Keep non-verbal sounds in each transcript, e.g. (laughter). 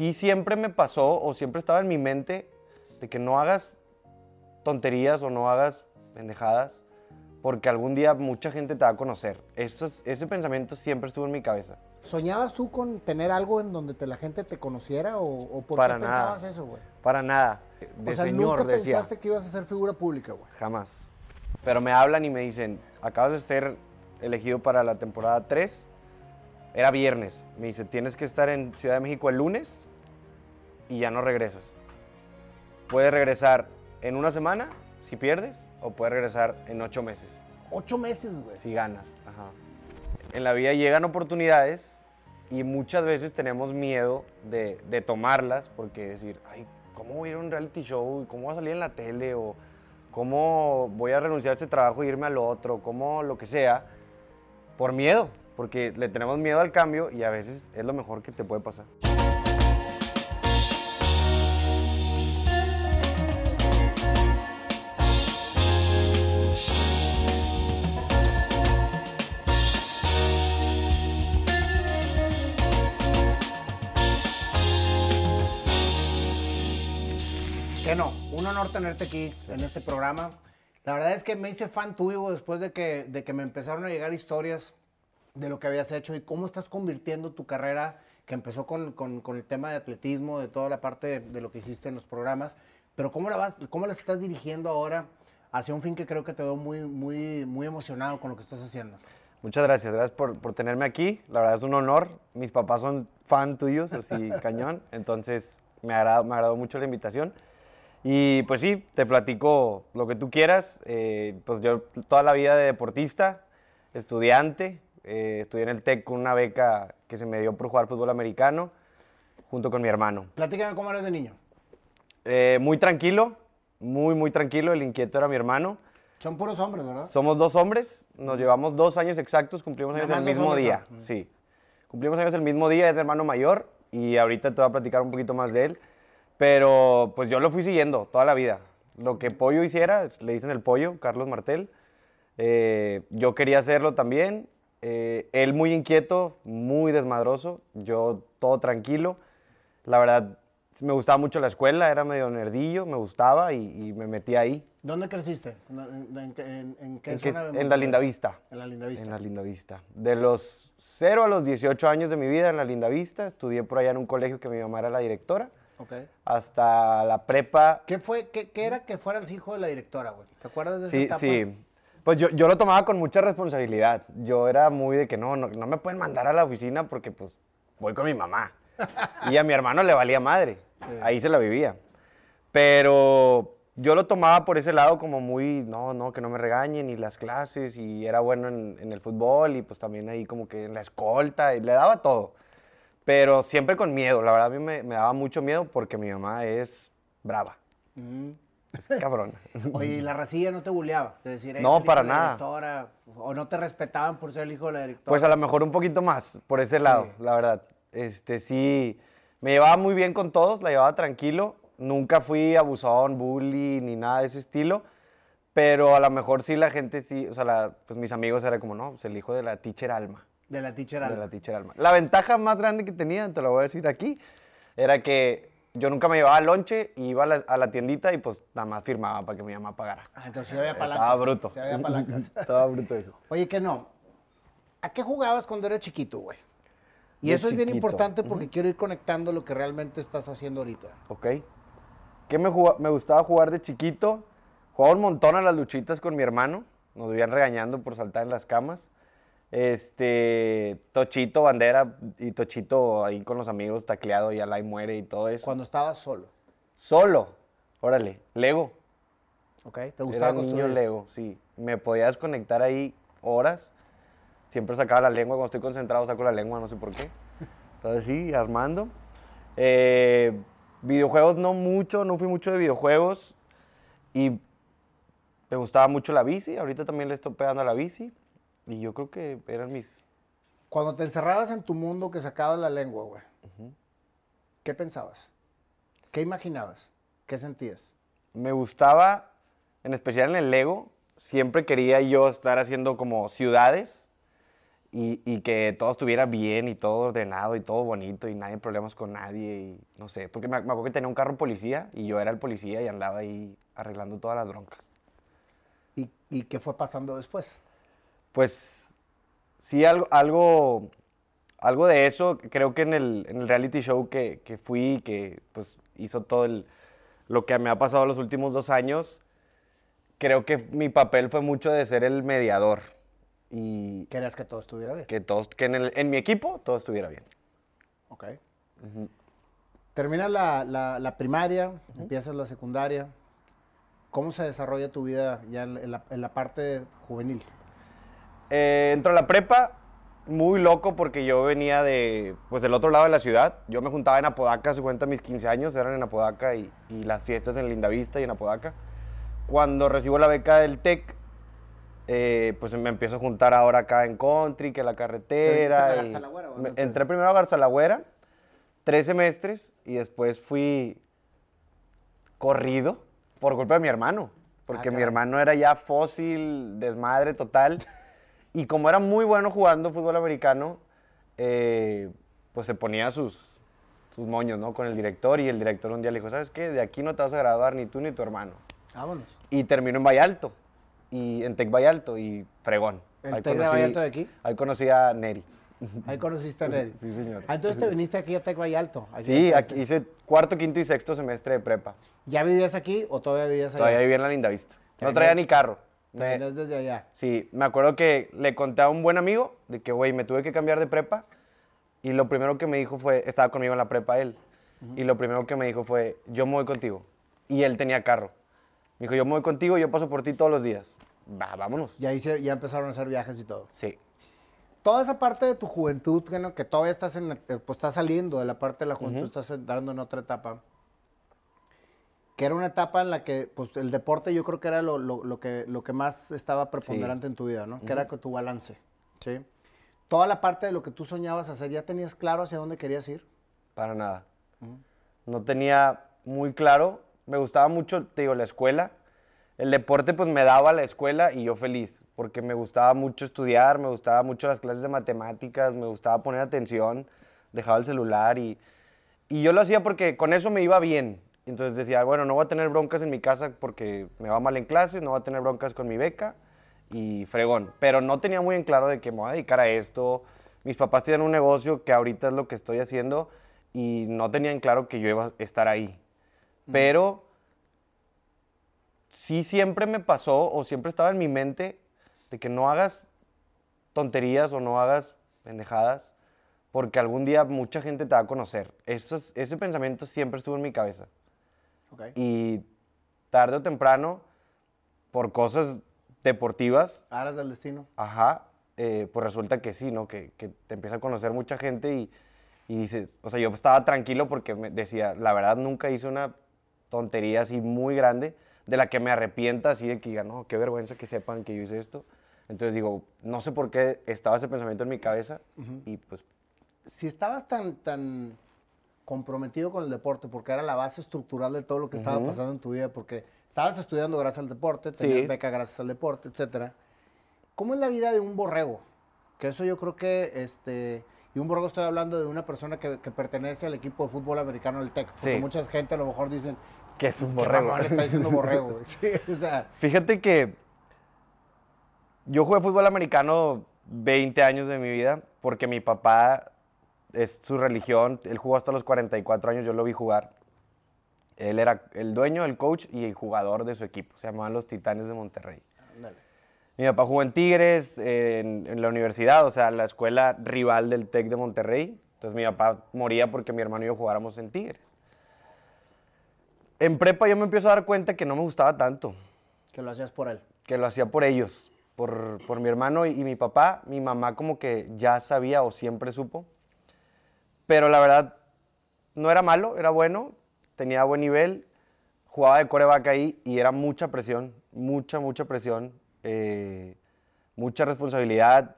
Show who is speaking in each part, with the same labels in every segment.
Speaker 1: sí siempre me pasó o siempre estaba en mi mente de que no hagas tonterías o no hagas pendejadas porque algún día mucha gente te va a conocer. Eso es- ese pensamiento siempre estuvo en mi cabeza.
Speaker 2: ¿Soñabas tú con tener algo en donde te- la gente te conociera o, o por
Speaker 1: Para
Speaker 2: qué
Speaker 1: nada.
Speaker 2: pensabas eso, güey?
Speaker 1: Para nada. De
Speaker 2: O sea,
Speaker 1: señor,
Speaker 2: nunca
Speaker 1: decía.
Speaker 2: pensaste que ibas a ser figura pública, güey.
Speaker 1: Jamás. Pero me hablan y me dicen, acabas de ser elegido para la temporada 3. Era viernes. Me dice, tienes que estar en Ciudad de México el lunes y ya no regresas. Puedes regresar en una semana si pierdes o puedes regresar en ocho meses
Speaker 2: Ocho meses, güey.
Speaker 1: si ganas. Ajá. En la vida llegan oportunidades y muchas veces tenemos miedo de, de tomarlas porque decir, ay, ¿cómo voy a ir a un reality show? ¿Cómo voy a salir en la tele? ¿O cómo voy a renunciar a este trabajo e irme al otro? ¿Cómo lo que sea? Por miedo, porque le tenemos miedo al cambio y a veces es lo mejor que te puede pasar.
Speaker 2: Tenerte aquí en este programa. La verdad es que me hice fan tuyo después de que, de que me empezaron a llegar historias de lo que habías hecho y cómo estás convirtiendo tu carrera, que empezó con, con- con el tema de atletismo, de toda la parte de, de lo que hiciste en los programas, pero cómo la vas, cómo la estás dirigiendo ahora hacia un fin que creo que te veo muy, muy, muy emocionado con lo que estás haciendo.
Speaker 1: Muchas gracias, gracias por, por tenerme aquí. La verdad es un honor. Mis papás son fan tuyos, así (laughs) cañón. Entonces me agradó, me agradó mucho la invitación. Y pues sí, te platico lo que tú quieras. Eh, pues yo toda la vida de deportista, estudiante, eh, estudié en el TEC con una beca que se me dio por jugar fútbol americano junto con mi hermano.
Speaker 2: Platícame cómo eres de niño.
Speaker 1: Eh, muy tranquilo, muy, muy tranquilo. El inquieto era mi hermano.
Speaker 2: Son puros hombres, ¿verdad?
Speaker 1: Somos dos hombres, nos llevamos dos años exactos, cumplimos años el mismo día.
Speaker 2: son.
Speaker 1: Sí. Cumplimos años el mismo día, es de hermano mayor y ahorita te voy a platicar un poquito más de él. Pero pues yo lo fui siguiendo toda la vida. Lo que Pollo hiciera, le dicen el Pollo, Carlos Martel. eh, yo quería hacerlo también. eh, él muy inquieto, muy desmadroso. Yo todo tranquilo. La verdad, me gustaba mucho la escuela, era medio nerdillo, me gustaba y, y me metí ahí.
Speaker 2: ¿Dónde creciste? ¿En, en- en- en qué
Speaker 1: En, que-
Speaker 2: zona de
Speaker 1: en la
Speaker 2: Monterrey?
Speaker 1: Linda Vista.
Speaker 2: En la Linda Vista.
Speaker 1: En la Linda Vista. De los 0 a los 18 años de mi vida en la Linda Vista, estudié por allá en un colegio que mi mamá era la directora,
Speaker 2: Ok.
Speaker 1: hasta la prepa.
Speaker 2: ¿Qué fue, qué, qué era que fueras hijo de la directora, güey? ¿Te acuerdas de esa
Speaker 1: Sí,
Speaker 2: etapa?
Speaker 1: sí. Pues yo, yo lo tomaba con mucha responsabilidad. Yo era muy de que no, no, no me pueden mandar a la oficina porque pues voy con mi mamá. Y a mi hermano le valía madre. Ahí se la vivía. Pero yo lo tomaba por ese lado como muy, no, no, que no me regañen y las clases y era bueno en, en el fútbol y pues también ahí como que en la escolta y le daba todo. Pero siempre con miedo, la verdad a mí me, me daba mucho miedo porque mi mamá es brava. Es cabrona. (laughs)
Speaker 2: Oye, ¿y la racilla no te buleaba? De decir, "Eh,
Speaker 1: No, para
Speaker 2: de la
Speaker 1: nada.
Speaker 2: directora", o no te respetaban por ser el hijo de la directora.
Speaker 1: Pues a lo mejor un poquito más, por ese lado, la verdad. Este, sí, me llevaba muy bien con todos, la llevaba tranquilo. Nunca fui abusón, bully, ni nada de ese estilo. Pero a lo mejor sí la gente sí, o sea, la- pues mis amigos era como, no, pues el hijo de la teacher Alma.
Speaker 2: De la teacher
Speaker 1: De
Speaker 2: Alma.
Speaker 1: la teacher Alma. La ventaja más grande que tenía, te lo voy a decir aquí, era que yo nunca me llevaba lonche, iba a la, a la tiendita y pues nada más firmaba para que mi mamá pagara.
Speaker 2: Ah, entonces sí había palancas.
Speaker 1: Estaba bruto.
Speaker 2: Sí había palancas. (laughs)
Speaker 1: Estaba bruto eso.
Speaker 2: Oye, que no. ¿A qué jugabas cuando eras chiquito, güey? Y
Speaker 1: De
Speaker 2: eso es bien
Speaker 1: chiquito.
Speaker 2: importante porque quiero ir conectando lo que realmente estás haciendo ahorita.
Speaker 1: Ok. ¿Qué me, me gustaba jugar de chiquito? Jugaba un montón a las luchitas con mi hermano. Nos vivían regañando por saltar en las camas. Este, Tochito, bandera y Tochito ahí con los amigos tacleado y Alay muere y todo eso.
Speaker 2: Cuando estabas solo.
Speaker 1: Solo. Órale, Lego.
Speaker 2: ¿Ok? ¿Te
Speaker 1: Era
Speaker 2: gustaba
Speaker 1: un niño
Speaker 2: construir?
Speaker 1: Lego, sí. Me podía desconectar ahí horas. Siempre sacaba la lengua, cuando estoy concentrado saco la lengua, no sé por qué. Entonces sí, armando. Eh, videojuegos no mucho, no fui mucho de videojuegos. Y me gustaba mucho la bici, ahorita también le estoy pegando a la bici. Y yo creo que eran mis...
Speaker 2: Cuando te encerrabas en tu mundo que sacabas la lengua, güey, ¿qué pensabas? ¿Qué imaginabas? ¿Qué sentías?
Speaker 1: Me gustaba, en especial en el Lego, siempre quería yo estar haciendo como ciudades y, y que todo estuviera bien y todo ordenado y todo bonito y nadie problemas con nadie y no sé, porque me, me acuerdo que tenía un carro policía y yo era el policía y andaba ahí arreglando todas las broncas.
Speaker 2: ¿Y, y qué fue pasando después?
Speaker 1: Pues sí, algo, algo, algo de eso, creo que en el, en el reality show que, que fui, que pues hizo todo el, lo que me ha pasado los últimos dos años, creo que mi papel fue mucho de ser el mediador y
Speaker 2: Querías que todo estuviera bien.
Speaker 1: que, todos, que en, el- en mi equipo todo estuviera bien.
Speaker 2: Ok. Terminas la, la- la primaria, empiezas la secundaria. ¿Cómo se desarrolla tu vida ya en la, en la parte juvenil?
Speaker 1: Eh, entro a la prepa, muy loco porque yo venía de, pues del otro lado de la ciudad. Yo me juntaba en Apodaca, se cuenta mis 15 años, eran en Apodaca y, y las fiestas en Lindavista y en Apodaca. Cuando recibo la beca del TEC, eh, pues me empiezo a juntar ahora acá en Country, que la carretera.
Speaker 2: ¿Te a
Speaker 1: y-
Speaker 2: Garzalagüera o te-
Speaker 1: entré primero a Garzalagüera, tres semestres, y después fui corrido por culpa de mi hermano. Porque mi
Speaker 2: caray.
Speaker 1: hermano era ya fósil, desmadre total. (laughs) Y como era muy bueno jugando fútbol americano, eh, pues se ponía sus, sus moños, ¿no? Con el director y el director un día le dijo, ¿sabes qué? De aquí no te vas a graduar ni tú ni tu hermano.
Speaker 2: Vámonos.
Speaker 1: Y terminó en Vallalto, y en Tec Vallalto, y fregón.
Speaker 2: ¿El
Speaker 1: Ahí
Speaker 2: Tec de
Speaker 1: conocí-
Speaker 2: Vallalto de aquí?
Speaker 1: Ahí conocí a Neri.
Speaker 2: Ahí conociste a Neri.
Speaker 1: Sí, señor.
Speaker 2: Ah, entonces te viniste aquí a Tec Vallalto.
Speaker 1: Sí, aquí hice cuarto, quinto y sexto semestre de prepa.
Speaker 2: ¿Ya vivías aquí o todavía vivías allá?
Speaker 1: Todavía vivía en la Linda Vista. No traía ni carro. Me-
Speaker 2: desde allá.
Speaker 1: Sí, me acuerdo que le conté a un buen amigo de que, güey, me tuve que cambiar de prepa. Y lo primero que me dijo fue, estaba conmigo en la prepa él. Y lo primero que me dijo fue, yo me voy contigo. Y él tenía carro. Me dijo, yo me voy contigo, yo paso por ti todos los días. Va, vámonos.
Speaker 2: Ya, hice- ya empezaron a hacer viajes y todo.
Speaker 1: Sí.
Speaker 2: Toda esa parte de tu juventud, que, no- que todavía estás, en, eh, pues, estás saliendo de la parte de la juventud, estás entrando en otra etapa. Que era una etapa en la que pues, el deporte yo creo que era lo, lo- lo que, lo que más estaba preponderante en tu vida, ¿no? Que era tu balance, ¿sí? Toda la parte de lo que tú soñabas hacer, ¿ya tenías claro hacia dónde querías ir?
Speaker 1: Para nada. No tenía muy claro. Me gustaba mucho, te digo, la escuela. El deporte pues me daba la escuela y yo feliz, porque me gustaba mucho estudiar, me gustaba mucho las clases de matemáticas, me gustaba poner atención, dejaba el celular y, y yo lo hacía porque con eso me iba bien. Entonces decía, bueno, no voy a tener broncas en mi casa porque me va mal en clases, no voy a tener broncas con mi beca y fregón. Pero no tenía muy en claro de que me voy a dedicar a esto. Mis papás tienen un negocio que ahorita es lo que estoy haciendo y no tenían claro que yo iba a estar ahí. Pero sí siempre me pasó o siempre estaba en mi mente de que no hagas tonterías o no hagas pendejadas porque algún día mucha gente te va a conocer. Ese pensamiento siempre estuvo en mi cabeza.
Speaker 2: Ok.
Speaker 1: Y tarde o temprano, por cosas deportivas,
Speaker 2: Aras del destino.
Speaker 1: Ajá, eh, pues resulta que sí, ¿no? Que, que te empieza a conocer mucha gente y, y dices, o sea, yo estaba tranquilo porque me decía, la verdad nunca hice una tontería así muy grande de la que me arrepienta así de que diga, no, qué vergüenza que sepan que yo hice esto. Entonces digo, no sé por qué estaba ese pensamiento en mi cabeza y pues
Speaker 2: si estabas tan, tan comprometido con el deporte, porque era la base estructural de todo lo que estaba pasando en tu vida, porque estabas estudiando gracias al deporte, tenías
Speaker 1: Sí.
Speaker 2: beca gracias al deporte, etcétera. ¿Cómo es la vida de un borrego? Que eso yo creo que, este, y un borrego estoy hablando de una persona que, que pertenece al equipo de fútbol americano del TEC, porque
Speaker 1: Sí.
Speaker 2: mucha gente a lo mejor dicen,
Speaker 1: que es un
Speaker 2: ¿qué
Speaker 1: borrego.
Speaker 2: le está diciendo (laughs) borrego? güey?" Sí, o sea,
Speaker 1: Fíjate que yo jugué fútbol americano 20 años de mi vida porque mi papá es su religión. Él jugó hasta los 44 años, yo lo vi jugar. Él era el dueño, el coach y el jugador de su equipo. Se llamaban los Titanes de Monterrey.
Speaker 2: ándale.
Speaker 1: Mi papá jugó en Tigres, en, en la universidad, o sea, la escuela rival del TEC de Monterrey. Entonces mi papá moría porque mi hermano y yo jugáramos en Tigres. En prepa yo me empiezo a dar cuenta que no me gustaba tanto
Speaker 2: que lo hacías por él.
Speaker 1: que lo hacía por ellos, por, por mi hermano y, y mi papá. Mi mamá como que ya sabía o siempre supo. Pero la verdad, no era malo, era bueno, tenía buen nivel, jugaba de coreback ahí y era mucha presión, mucha, mucha presión, eh, mucha responsabilidad,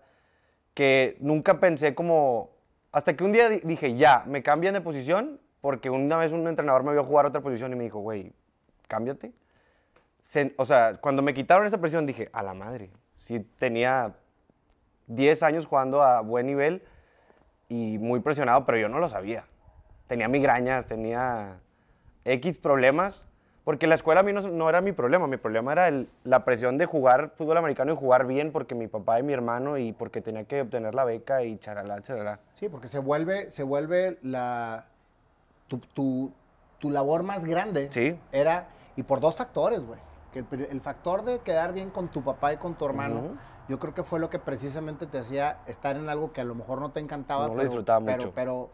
Speaker 1: que nunca pensé como... Hasta que un día di- dije, ya, me cambian de posición, porque una vez un entrenador me vio jugar otra posición y me dijo, güey, cámbiate se- o sea, cuando me quitaron esa presión dije, a la madre, sí tenía 10 años jugando a buen nivel y muy presionado, pero yo no lo sabía. Tenía migrañas, tenía X problemas, porque la escuela a mí no, no era mi problema, mi problema era el- la presión de jugar fútbol americano y jugar bien porque mi papá y mi hermano y porque tenía que obtener la beca y charalá, charalá.
Speaker 2: Sí, porque se vuelve, se vuelve la, tu, tu- tu labor más grande.
Speaker 1: Sí.
Speaker 2: Era, y por dos factores, güey. Que el, el factor de quedar bien con tu papá y con tu hermano,
Speaker 1: Ujú.
Speaker 2: Yo creo que fue lo que precisamente te hacía estar en algo que a lo mejor no te encantaba.
Speaker 1: No lo
Speaker 2: pero,
Speaker 1: disfrutaba
Speaker 2: pero-
Speaker 1: mucho.
Speaker 2: Pero,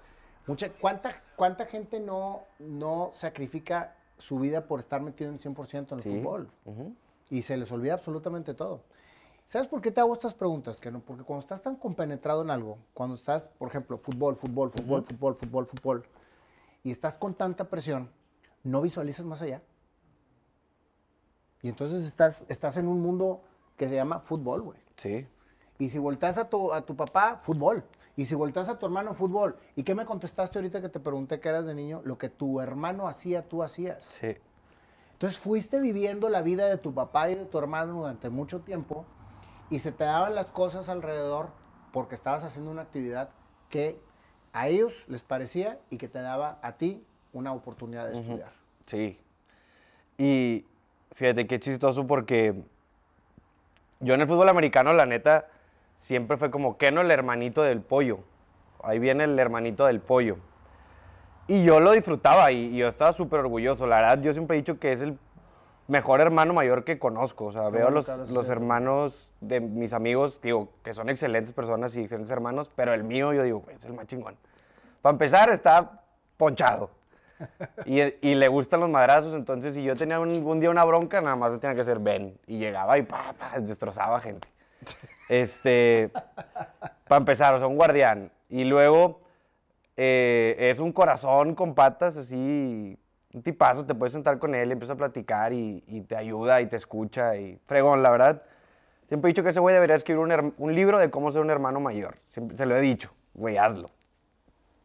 Speaker 2: mucha, ¿cuánta, ¿cuánta gente no, no sacrifica su vida por estar metido en 100% en el
Speaker 1: Sí.
Speaker 2: fútbol? Y se les olvida absolutamente todo. ¿Sabes por qué te hago estas preguntas? Que no, porque cuando estás tan compenetrado en algo, cuando estás, por ejemplo, fútbol, fútbol, fútbol, fútbol, fútbol, fútbol, y estás con tanta presión, no visualizas más allá. Y entonces estás, estás en un mundo que se llama fútbol, güey.
Speaker 1: Sí.
Speaker 2: Y si volteas a tu, a tu papá, fútbol. Y si volteas a tu hermano, fútbol. ¿Y qué me contestaste ahorita que te pregunté que eras de niño? Lo que tu hermano hacía, tú hacías.
Speaker 1: Sí.
Speaker 2: Entonces fuiste viviendo la vida de tu papá y de tu hermano durante mucho tiempo y se te daban las cosas alrededor porque estabas haciendo una actividad que a ellos les parecía y que te daba a ti una oportunidad de estudiar.
Speaker 1: Sí. Y fíjate qué chistoso porque yo en el fútbol americano, la neta, siempre fue como que no el hermanito del pollo. Ahí viene el hermanito del pollo. Y yo lo disfrutaba y, y yo estaba súper orgulloso. La verdad, yo siempre he dicho que es el mejor hermano mayor que conozco. O sea,
Speaker 2: Qué
Speaker 1: veo los, los hermanos de mis amigos, digo, que son excelentes personas y excelentes hermanos, pero el mío, yo digo, "Güey, es el más chingón. Para empezar, está ponchado. Y, y le gustan los madrazos, entonces si yo tenía un, un día una bronca, nada más tenía que ser Ben. Y llegaba y pa, pa, destrozaba gente. Este, para empezar, o sea, un guardián. Y luego eh, es un corazón con patas así, un tipazo, te puedes sentar con él, empieza a platicar y, y te ayuda y te escucha. Y fregón, la verdad. Siempre he dicho que ese güey debería escribir un, libro de cómo ser un hermano mayor. Siempre, se lo he dicho, güey, hazlo.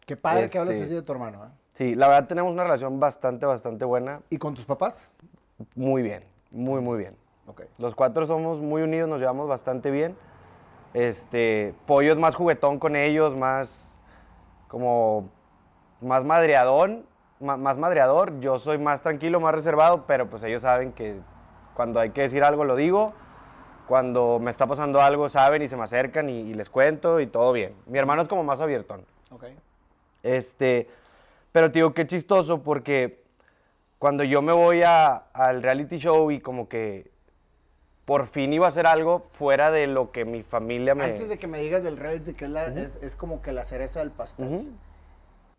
Speaker 2: Qué padre que hables
Speaker 1: Este-
Speaker 2: así de tu hermano. ¿eh?
Speaker 1: Sí, la verdad tenemos una relación bastante, bastante buena.
Speaker 2: ¿Y con tus papás?
Speaker 1: Muy bien, muy, muy bien.
Speaker 2: Ok.
Speaker 1: Los cuatro somos muy unidos, nos llevamos bastante bien. Este, Pollo es más juguetón con ellos, más como más madreadón, ma- más madreador. Yo soy más tranquilo, más reservado, pero pues ellos saben que cuando hay que decir algo lo digo. Cuando me está pasando algo saben y se me acercan y, y les cuento y todo bien. Mi hermano es como más abiertón.
Speaker 2: Ok.
Speaker 1: Este, pero te digo, qué chistoso porque cuando yo me voy a- al reality show y como que por fin iba a hacer algo fuera de lo que mi familia me...
Speaker 2: Antes de que me digas del reality, que es, la- es, es como que la cereza del pastel.
Speaker 1: Ujú.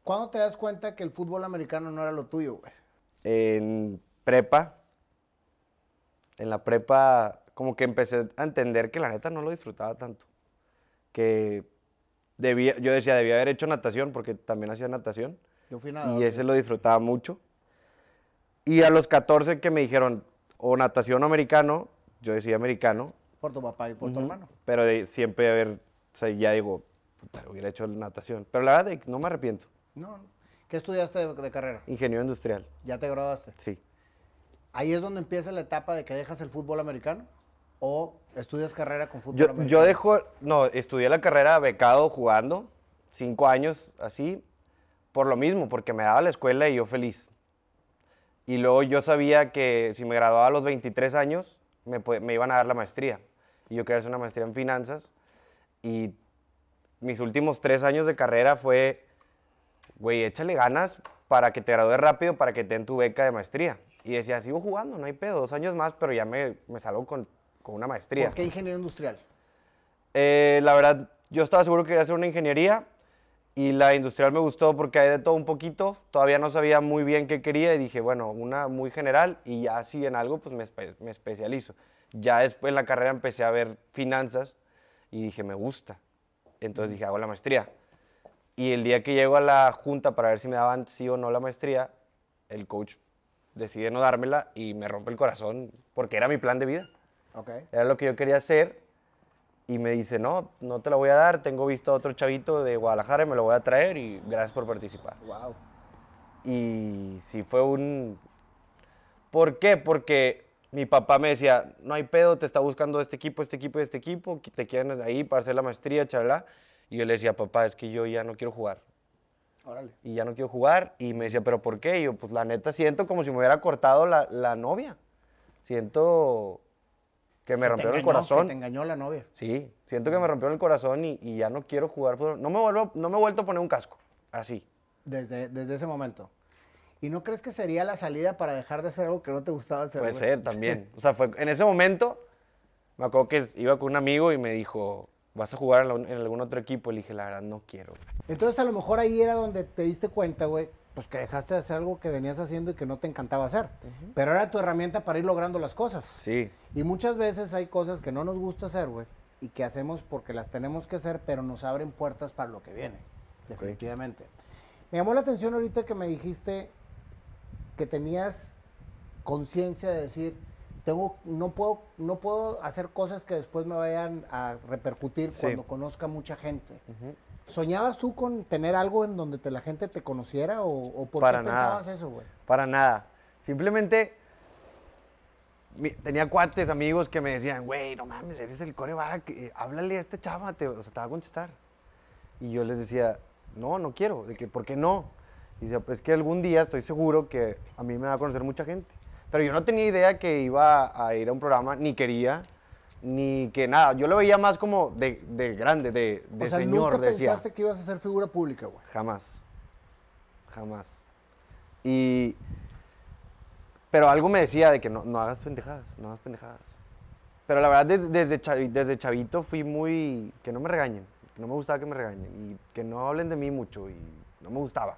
Speaker 2: ¿Cuándo te das cuenta que el fútbol americano no era lo tuyo, güey?
Speaker 1: En prepa, en la prepa, como que empecé a entender que la neta no lo disfrutaba tanto. Que debía, yo decía, debía haber hecho natación porque también hacía natación.
Speaker 2: Yo fui nadador.
Speaker 1: Y ese lo disfrutaba mucho. Y a los 14 que me dijeron o natación o americano, yo decía americano,
Speaker 2: Por tu papá y por tu hermano.
Speaker 1: pero de, siempre haber, o sea, ya digo, puta, hubiera hecho natación. Pero la verdad, no me arrepiento.
Speaker 2: No, no. ¿Qué estudiaste de, de carrera?
Speaker 1: Ingeniero industrial,
Speaker 2: ¿Ya te graduaste?
Speaker 1: sí.
Speaker 2: ¿Ahí es donde empieza la etapa de que dejas el fútbol americano? ¿O estudias carrera con fútbol
Speaker 1: Yo,
Speaker 2: americano?
Speaker 1: yo dejo, no, estudié la carrera becado jugando, cinco años así, por lo mismo, porque me daba la escuela y yo feliz. Y luego yo sabía que si me graduaba a los 23 años, me, me iban a dar la maestría. Y yo quería hacer una maestría en finanzas. Y mis últimos tres años de carrera fue, güey, échale ganas para que te gradúes rápido, para que te den tu beca de maestría. Y decía, sigo jugando, no hay pedo, dos años más, pero ya me, me salgo con, con una maestría.
Speaker 2: ¿Por qué ingeniero industrial?
Speaker 1: Eh, la verdad, yo estaba seguro que quería hacer una ingeniería y la industrial me gustó porque hay de todo un poquito. Todavía no sabía muy bien qué quería y dije, bueno, una muy general y ya si en algo, pues me, espe- me especializo. Ya después en la carrera empecé a ver finanzas y dije, me gusta. Entonces dije, hago la maestría. Y el día que llego a la junta para ver si me daban sí o no la maestría, el coach decide no dármela y me rompe el corazón porque era mi plan de vida.
Speaker 2: Ok.
Speaker 1: Era lo que yo quería hacer. Y me dice, no, no te la voy a dar. Tengo visto a otro chavito de Guadalajara y me lo voy a traer y gracias por participar.
Speaker 2: Wow.
Speaker 1: Y sí fue un... ¿Por qué? Porque mi papá me decía, no hay pedo, te está buscando este equipo, este equipo y este equipo, te quieren ahí para hacer la maestría, chalá. Y yo le decía, papá, es que yo ya no quiero jugar.
Speaker 2: Órale.
Speaker 1: Y ya no quiero jugar. Y me decía, ¿pero por qué? Y yo, pues la neta, siento como si me hubiera cortado la, la novia. Siento que me
Speaker 2: Que te
Speaker 1: rompió el corazón.
Speaker 2: que te engañó la novia.
Speaker 1: Sí, siento que me rompió el corazón y, y ya no quiero jugar fútbol. No me, vuelvo, no me he vuelto a poner un casco, así.
Speaker 2: Desde, desde ese momento. ¿Y no crees que sería la salida para dejar de hacer algo que no te gustaba hacer?
Speaker 1: Puede
Speaker 2: güey?
Speaker 1: ser también. O sea, fue, en ese momento, me acuerdo que iba con un amigo y me dijo, ¿vas a jugar en, la- en algún otro equipo? Y le dije, la verdad, no quiero.
Speaker 2: Entonces a lo mejor ahí era donde te diste cuenta, güey, pues que dejaste de hacer algo que venías haciendo y que no te encantaba hacer. Pero era tu herramienta para ir logrando las cosas.
Speaker 1: Sí.
Speaker 2: Y muchas veces hay cosas que no nos gusta hacer, güey, y que hacemos porque las tenemos que hacer, pero nos abren puertas para lo que viene. Definitivamente. Me llamó la atención ahorita que me dijiste que tenías conciencia de decir, tengo, no puedo, no puedo hacer cosas que después me vayan a repercutir
Speaker 1: Sí.
Speaker 2: cuando conozca mucha gente. ¿Soñabas tú con tener algo en donde te- la gente te conociera o, o por
Speaker 1: Para
Speaker 2: qué
Speaker 1: nada.
Speaker 2: pensabas eso, güey?
Speaker 1: Para nada. Simplemente mi- tenía cuates, amigos que me decían, güey, no mames, eres el coreback, eh, háblale a este chava, te, o sea, te va a contestar. Y yo les decía, no, no quiero, de que, ¿por qué no? Y decía, pues que algún día estoy seguro que a mí me va a conocer mucha gente. Pero yo no tenía idea que iba a ir a un programa, ni quería, ni que nada. Yo lo veía más como de, de grande, de, de
Speaker 2: o sea,
Speaker 1: señor,
Speaker 2: nunca
Speaker 1: decía.
Speaker 2: pensaste que ibas a ser figura pública, güey.
Speaker 1: Jamás. Jamás. Y. Pero algo me decía de que no, no hagas pendejadas, no hagas pendejadas. Pero la verdad, desde, desde, chavi- desde chavito fui muy. que no me regañen. Que no me gustaba que me regañen. Y que no hablen de mí mucho. Y no me gustaba.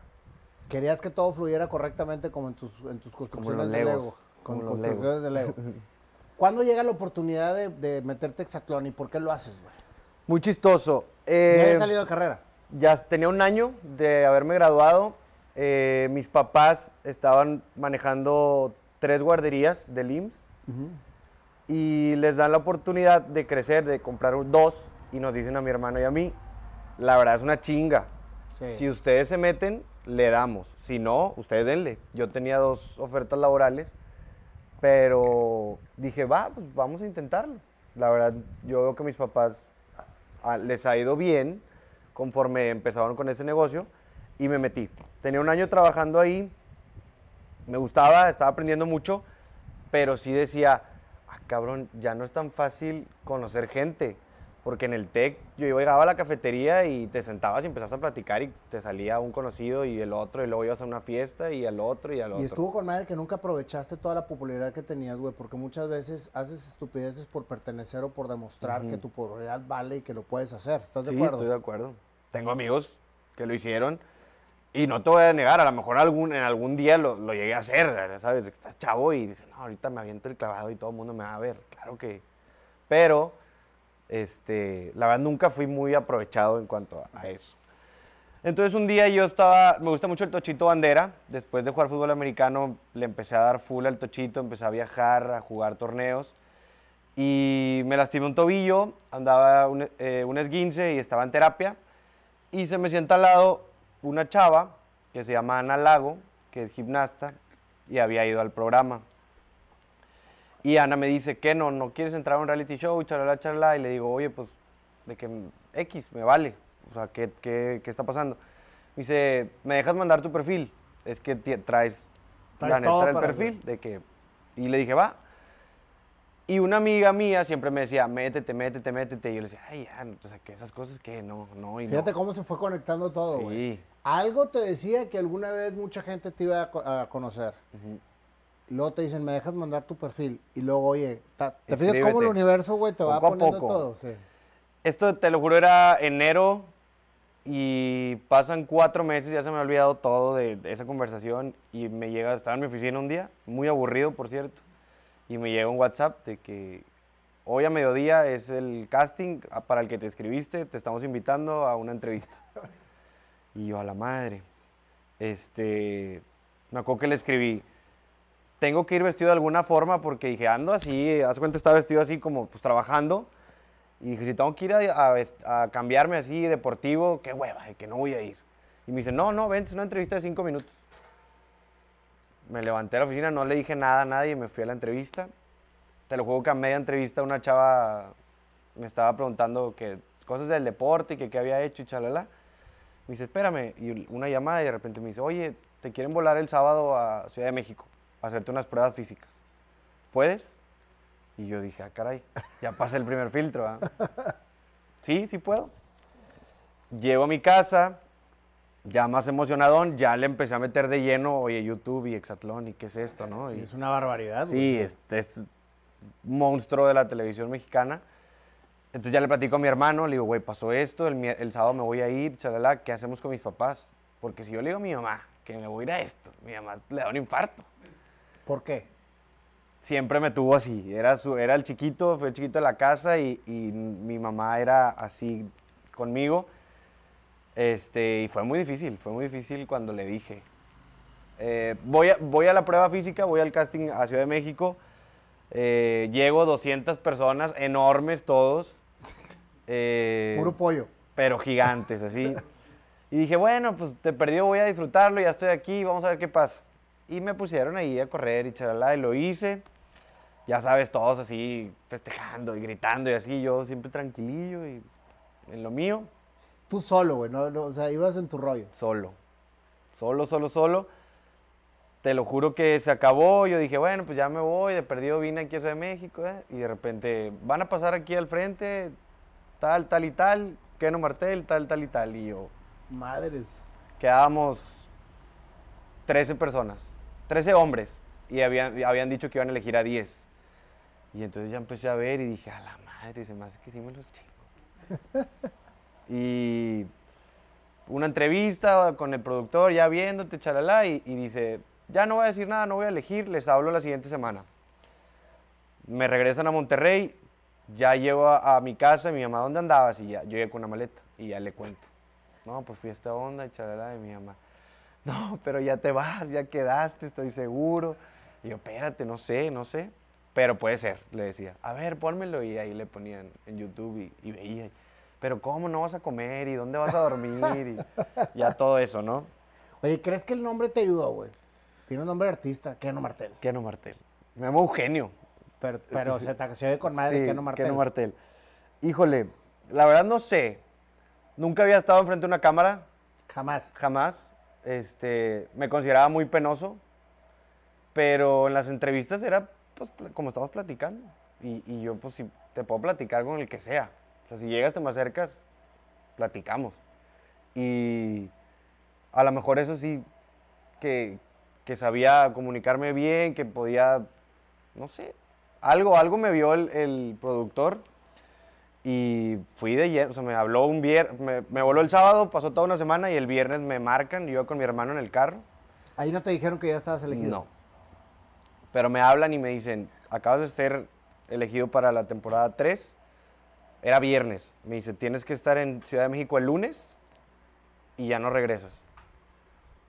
Speaker 2: Querías que todo fluyera correctamente como en tus, en tus construcciones
Speaker 1: los
Speaker 2: de
Speaker 1: Legos,
Speaker 2: Lego.
Speaker 1: Como
Speaker 2: Con
Speaker 1: los
Speaker 2: construcciones
Speaker 1: Legos.
Speaker 2: de Lego. (laughs) ¿Cuándo llega la oportunidad de, de meterte hexatlón y por qué lo haces, güey?
Speaker 1: Muy chistoso.
Speaker 2: Ya
Speaker 1: Eh,
Speaker 2: habías salido de carrera.
Speaker 1: Ya tenía un año de haberme graduado. Eh, mis papás estaban manejando tres guarderías del IMSS y les dan la oportunidad de crecer, de comprar dos y nos dicen a mi hermano y a mí, la verdad es una chinga.
Speaker 2: Sí.
Speaker 1: Si ustedes se meten, le damos. Si no, ustedes denle. Yo tenía dos ofertas laborales, pero dije, va, pues vamos a intentarlo. La verdad, yo veo que mis papás ah, les ha ido bien conforme empezaron con ese negocio y me metí. Tenía un año trabajando ahí, me gustaba, estaba aprendiendo mucho, pero sí decía, ah, cabrón, ya no es tan fácil conocer gente. Porque en el TEC yo llegaba a la cafetería y te sentabas y empezabas a platicar y te salía un conocido y el otro y luego ibas a una fiesta y al otro y al otro.
Speaker 2: Y estuvo con madre que nunca aprovechaste toda la popularidad que tenías, güey, porque muchas veces haces estupideces por pertenecer o por demostrar que tu popularidad vale y que lo puedes hacer. ¿Estás de
Speaker 1: sí,
Speaker 2: acuerdo?
Speaker 1: estoy de acuerdo. Tengo amigos que lo hicieron y no te voy a negar, a lo mejor algún, en algún día lo, lo llegué a hacer, ¿sabes? Estás chavo y dices, no, ahorita me aviento el clavado y todo el mundo me va a ver. Claro que... Pero, este, la verdad nunca fui muy aprovechado en cuanto a, eso. Entonces un día yo estaba, me gusta mucho el tochito bandera, después de jugar fútbol americano le empecé a dar full al tochito, empecé a viajar, a jugar torneos y me lastimé un tobillo, andaba un, eh, un esguince y estaba en terapia y se me sienta al lado una chava que se llama Ana Lago, que es gimnasta y había ido al programa. Y Ana me dice, ¿qué no? ¿No quieres entrar a un reality show? Charala, charala. Y le digo, oye, pues, de que X, me vale. O sea, ¿qué, qué, qué está pasando? Me dice, ¿me dejas mandar tu perfil? Es que traes,
Speaker 2: Traes
Speaker 1: la el perfil. De que, y le dije, va. Y una amiga mía siempre me decía, métete, métete, métete. Y yo le decía, ay, ya, o sea, que esas cosas que no, no, y
Speaker 2: Fíjate
Speaker 1: no.
Speaker 2: cómo se fue conectando todo, güey.
Speaker 1: Sí.
Speaker 2: Algo te decía que alguna vez mucha gente te iba a, co- a conocer. Luego te dicen, me dejas mandar tu perfil. Y luego, oye, ta- ¿te fijas cómo el universo, güey, te va
Speaker 1: Poco a
Speaker 2: poniendo
Speaker 1: poco.
Speaker 2: todo? Sí.
Speaker 1: Esto, te lo juro, era enero y pasan cuatro meses, ya se me ha olvidado todo de, de esa conversación y me llega, estaba en mi oficina un día, muy aburrido, por cierto, y me llega un WhatsApp de que hoy a mediodía es el casting para el que te escribiste, te estamos invitando a una entrevista. (laughs) Y yo, a la madre, este, me acuerdo que le escribí, tengo que ir vestido de alguna forma porque dije, ando así, haz cuenta, estaba vestido así como pues trabajando. Y dije, si tengo que ir a, a a cambiarme así deportivo, qué hueva, que no voy a ir. Y me dice, no, no, ven, es una entrevista de cinco minutos. Me levanté a la oficina, no le dije nada a nadie, me fui a la entrevista. te lo juego que a media entrevista una chava me estaba preguntando que cosas del deporte y que qué había hecho y chalala. Me dice, espérame, y una llamada y de repente me dice, oye, te quieren volar el sábado a Ciudad de México hacerte unas pruebas físicas. ¿Puedes? Y yo dije, ah, caray, ya pasé el primer filtro. ¿ah?". (laughs) sí, sí puedo. Llego a mi casa, ya más emocionadón, ya le empecé a meter de lleno, oye, YouTube y Exatlón y qué es esto, ¿no? Y-
Speaker 2: Es una barbaridad.
Speaker 1: Sí, este es monstruo de la televisión mexicana. Entonces ya le platico a mi hermano, le digo, güey, pasó esto, el, el sábado me voy a ir, chalala, ¿qué hacemos con mis papás? Porque si yo le digo a mi mamá que me voy a ir a esto, mi mamá le da un infarto.
Speaker 2: ¿Por qué?
Speaker 1: Siempre me tuvo así, era, su, era el chiquito, fue el chiquito de la casa y, y mi mamá era así conmigo. Este, y fue muy difícil, fue muy difícil cuando le dije. Eh, voy, a, voy a la prueba física, voy al casting a Ciudad de México. eh, llego 200 personas, enormes todos. (laughs) eh,
Speaker 2: Puro pollo.
Speaker 1: pero gigantes, así. (laughs) Y dije, bueno, pues te perdió, voy a disfrutarlo, ya estoy aquí, vamos a ver qué pasa. Y me pusieron ahí a correr y chalala, y lo hice. Ya sabes, todos así festejando y gritando y así, yo siempre tranquilillo y en lo mío,
Speaker 2: Tú solo, güey. No, no, o sea, ibas en tu rollo.
Speaker 1: solo. Solo, solo, solo. Te lo juro que se acabó. Yo dije, bueno, pues ya me voy. De perdido vine aquí a Ciudad de México. ¿eh? Y de repente van a pasar aquí al frente, tal, tal y tal. Keno Martel, tal, tal y tal. Y yo,
Speaker 2: Madres.
Speaker 1: quedábamos 13 personas, 13 hombres, y habían, habían dicho que iban a elegir a 10. Y entonces ya empecé a ver y dije, a la madre, se me hace que sí me los chingo. (laughs) y una entrevista con el productor, ya viéndote, chalala, y, y dice, ya no voy a decir nada, no voy a elegir, les hablo la siguiente semana. Me regresan a Monterrey, ya llego a, a mi casa, y mi mamá, ¿dónde andabas? Y ya, yo llegué con una maleta, y ya le cuento. No, pues fui a esta onda y chalala de mi mamá. (laughs) No, pero ya te vas, ya quedaste, estoy seguro. Y yo, espérate, no sé, no sé. Pero puede ser, le decía. A ver, pónmelo. Y ahí le ponían en YouTube y, y veía. Pero ¿cómo no vas a comer? ¿Y dónde vas a dormir? Y (laughs) ya todo eso, ¿no?
Speaker 2: Oye, ¿crees que el nombre te ayudó, güey? Tiene un nombre de artista, Keno Martel.
Speaker 1: Keno Martel. Me llamo Eugenio.
Speaker 2: Pero, pero se, te- se oye con madre
Speaker 1: Sí,
Speaker 2: Keno Martel.
Speaker 1: Keno Martel. Híjole, la verdad no sé. Nunca había estado enfrente de una cámara.
Speaker 2: Jamás.
Speaker 1: jamás. Este, me consideraba muy penoso, pero en las entrevistas era pues, como estamos platicando. Y, y yo, pues, si te puedo platicar con el que sea. O sea, si llegas, te me acercas, platicamos. Y a lo mejor eso sí, que, que sabía comunicarme bien, que podía, no sé, algo, algo me vio el, el productor y fui de lleno, o sea, me habló un viernes, me, me voló el sábado, pasó toda una semana y el viernes me marcan, yo con mi hermano en el carro.
Speaker 2: Ahí no te dijeron que ya estabas elegido.
Speaker 1: No. Pero me hablan y me dicen, acabas de ser elegido para la temporada 3. Era viernes. Me dice, tienes que estar en Ciudad de México el lunes y ya no regresas.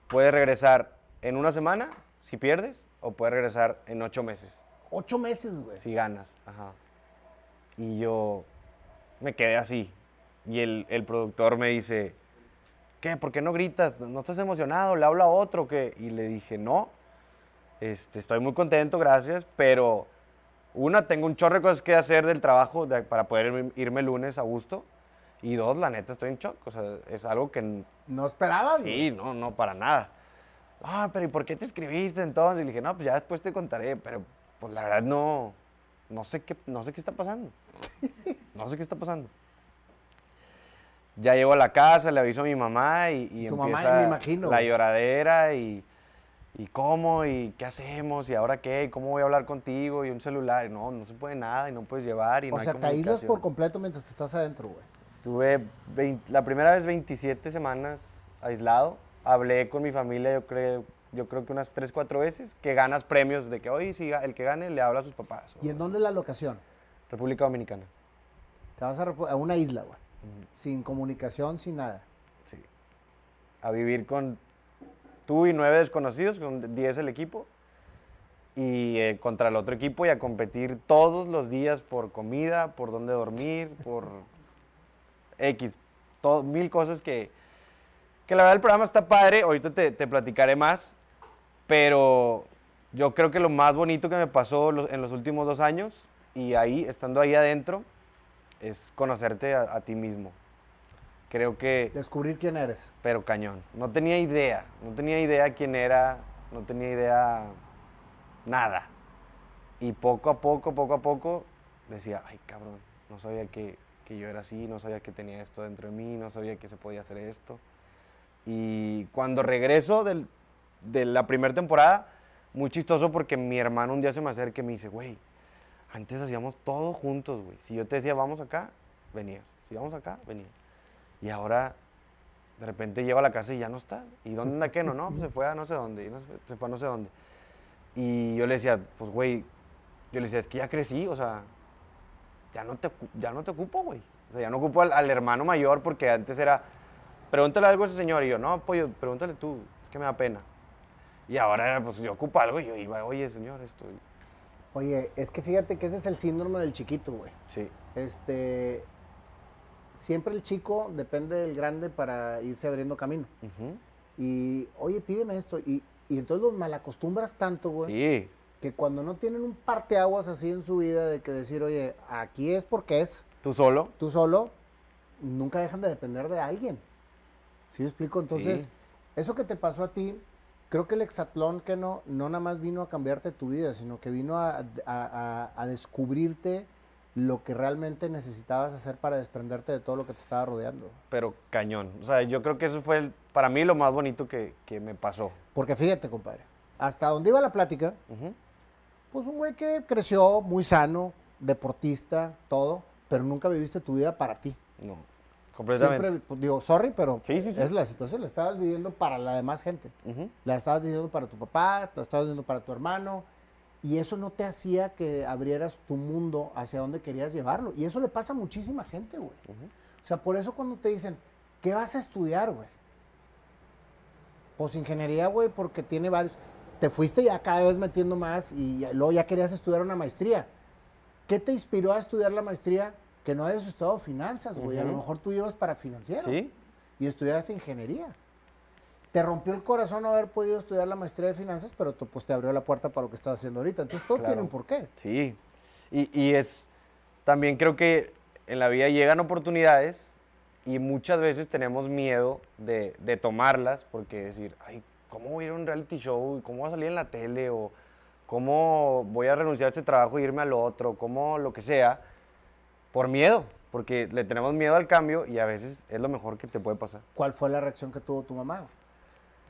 Speaker 1: Puedes regresar en una semana si pierdes o puedes regresar en ocho meses
Speaker 2: Ocho meses, güey.
Speaker 1: si ganas. Ajá. Y yo me quedé así. Y el, el productor me dice, ¿qué? ¿Por qué no gritas? ¿No estás emocionado? ¿Le habla a otro? ¿Qué? Y le dije, no. Este, estoy muy contento, gracias, pero una, tengo un chorro de cosas que hacer del trabajo de- para poder irme, el lunes a gusto. Y dos, la neta, estoy en shock. O sea, es algo que
Speaker 2: No esperabas.
Speaker 1: Sí, no, no, para nada. Ah, pero ¿y por qué te escribiste entonces? Y le dije, no, pues ya después te contaré, pero pues la verdad no, no sé qué, no sé qué está pasando. No sé qué está pasando. Ya llego a la casa, le aviso a mi mamá y, y
Speaker 2: Tu mamá,
Speaker 1: empieza
Speaker 2: me imagino,
Speaker 1: la lloradera y, y cómo y qué hacemos y ahora qué y cómo voy a hablar contigo y un celular. Y no, no se puede nada y no puedes llevar y
Speaker 2: O
Speaker 1: no hay
Speaker 2: sea, te aíslas por completo mientras estás adentro, güey.
Speaker 1: Estuve 20 la primera vez 27 semanas aislado. Hablé con mi familia, yo creo, yo creo que unas 3, 4 veces, que ganas premios de que hoy sí, el que gane le habla a sus papás.
Speaker 2: ¿Y en dónde es la locación?
Speaker 1: República Dominicana.
Speaker 2: Te vas a, a una isla, güey. Sin comunicación, sin nada.
Speaker 1: Sí. A vivir con tú y nueve desconocidos, con 10 el equipo, y eh, contra el otro equipo y a competir todos los días por comida, por dónde dormir, por X, todo, mil cosas que, que la verdad el programa está padre, ahorita te, te platicaré más, pero yo creo que lo más bonito que me pasó los- en los últimos dos años y ahí, estando ahí adentro, es conocerte a, a ti mismo. Creo que,
Speaker 2: Descubrir quién eres.
Speaker 1: pero cañón. No tenía idea, no tenía idea quién era, no tenía idea nada. Y poco a poco, poco a poco, decía, ay cabrón, no sabía que, que yo era así, no sabía que tenía esto dentro de mí, no sabía que se podía hacer esto. Y cuando regreso del- de la primera temporada, muy chistoso porque mi hermano un día se me acerca y me dice, güey, antes hacíamos todo juntos, güey. Si yo te decía, vamos acá, venías. Si vamos acá, venías. Y ahora, de repente llego a la casa y ya no está. ¿Y dónde anda Keno? No, pues se fue a no sé dónde. y no se, fue, a no sé dónde. Y yo le decía, pues, güey, yo le decía, es que ya crecí, o sea, ya no te, ya no te ocupo, güey. O sea, ya no ocupo al, al hermano mayor porque antes era, pregúntale algo a ese señor. Y yo, no, pollo, pregúntale tú, es que me da pena. Y ahora, pues, yo ocupo algo y yo iba, oye, señor, esto.
Speaker 2: Oye, es que fíjate que ese es el síndrome del chiquito, güey.
Speaker 1: Sí,
Speaker 2: Este, siempre el chico depende del grande para irse abriendo camino. Y, oye, pídeme esto. Y, y entonces los malacostumbras tanto, güey,
Speaker 1: sí,
Speaker 2: que cuando no tienen un parteaguas así en su vida de que decir, oye, aquí es porque es,
Speaker 1: tú solo.
Speaker 2: tú solo, nunca dejan de depender de alguien. ¿Sí me explico? Entonces,
Speaker 1: Sí.
Speaker 2: eso que te pasó a ti, creo que el hexatlón que no, no nada más vino a cambiarte tu vida, sino que vino a, a- a- a descubrirte lo que realmente necesitabas hacer para desprenderte de todo lo que te estaba rodeando.
Speaker 1: pero cañón. O sea, yo creo que eso fue el- para mí lo más bonito que, que me pasó.
Speaker 2: Porque fíjate, compadre, hasta donde iba la plática, pues un güey que creció muy sano, deportista, todo, pero nunca viviste tu vida para ti.
Speaker 1: No, completamente.
Speaker 2: Siempre, pues, digo, sorry, pero
Speaker 1: Sí, sí, sí.
Speaker 2: es la situación, la estabas viviendo para la demás gente. La estabas viviendo para tu papá, la estabas viviendo para tu hermano, y eso no te hacía que abrieras tu mundo hacia donde querías llevarlo. Y eso le pasa a muchísima gente, güey. O sea, por eso cuando te dicen, ¿qué vas a estudiar, güey? Pues ingeniería, güey, porque tiene varios. Te fuiste ya cada vez metiendo más y luego ya querías estudiar una maestría. ¿Qué te inspiró a estudiar la maestría? Que no hayas estudiado finanzas, güey. A lo mejor tú ibas para financiero
Speaker 1: Sí,
Speaker 2: y estudiaste ingeniería. Te rompió el corazón no haber podido estudiar la maestría de finanzas, pero tú, pues, te abrió la puerta para lo que estás haciendo ahorita. Entonces todo
Speaker 1: Claro.
Speaker 2: tiene un porqué.
Speaker 1: sí. Y, y es, también creo que en la vida llegan oportunidades y muchas veces tenemos miedo de, de tomarlas porque decir, ay, ¿cómo voy a ir a un reality show? ¿Cómo voy a salir en la tele? ¿O cómo voy a renunciar a este trabajo e irme al otro? ¿Cómo lo que sea? Por miedo, porque le tenemos miedo al cambio y a veces es lo mejor que te puede pasar.
Speaker 2: ¿Cuál fue la reacción que tuvo tu mamá?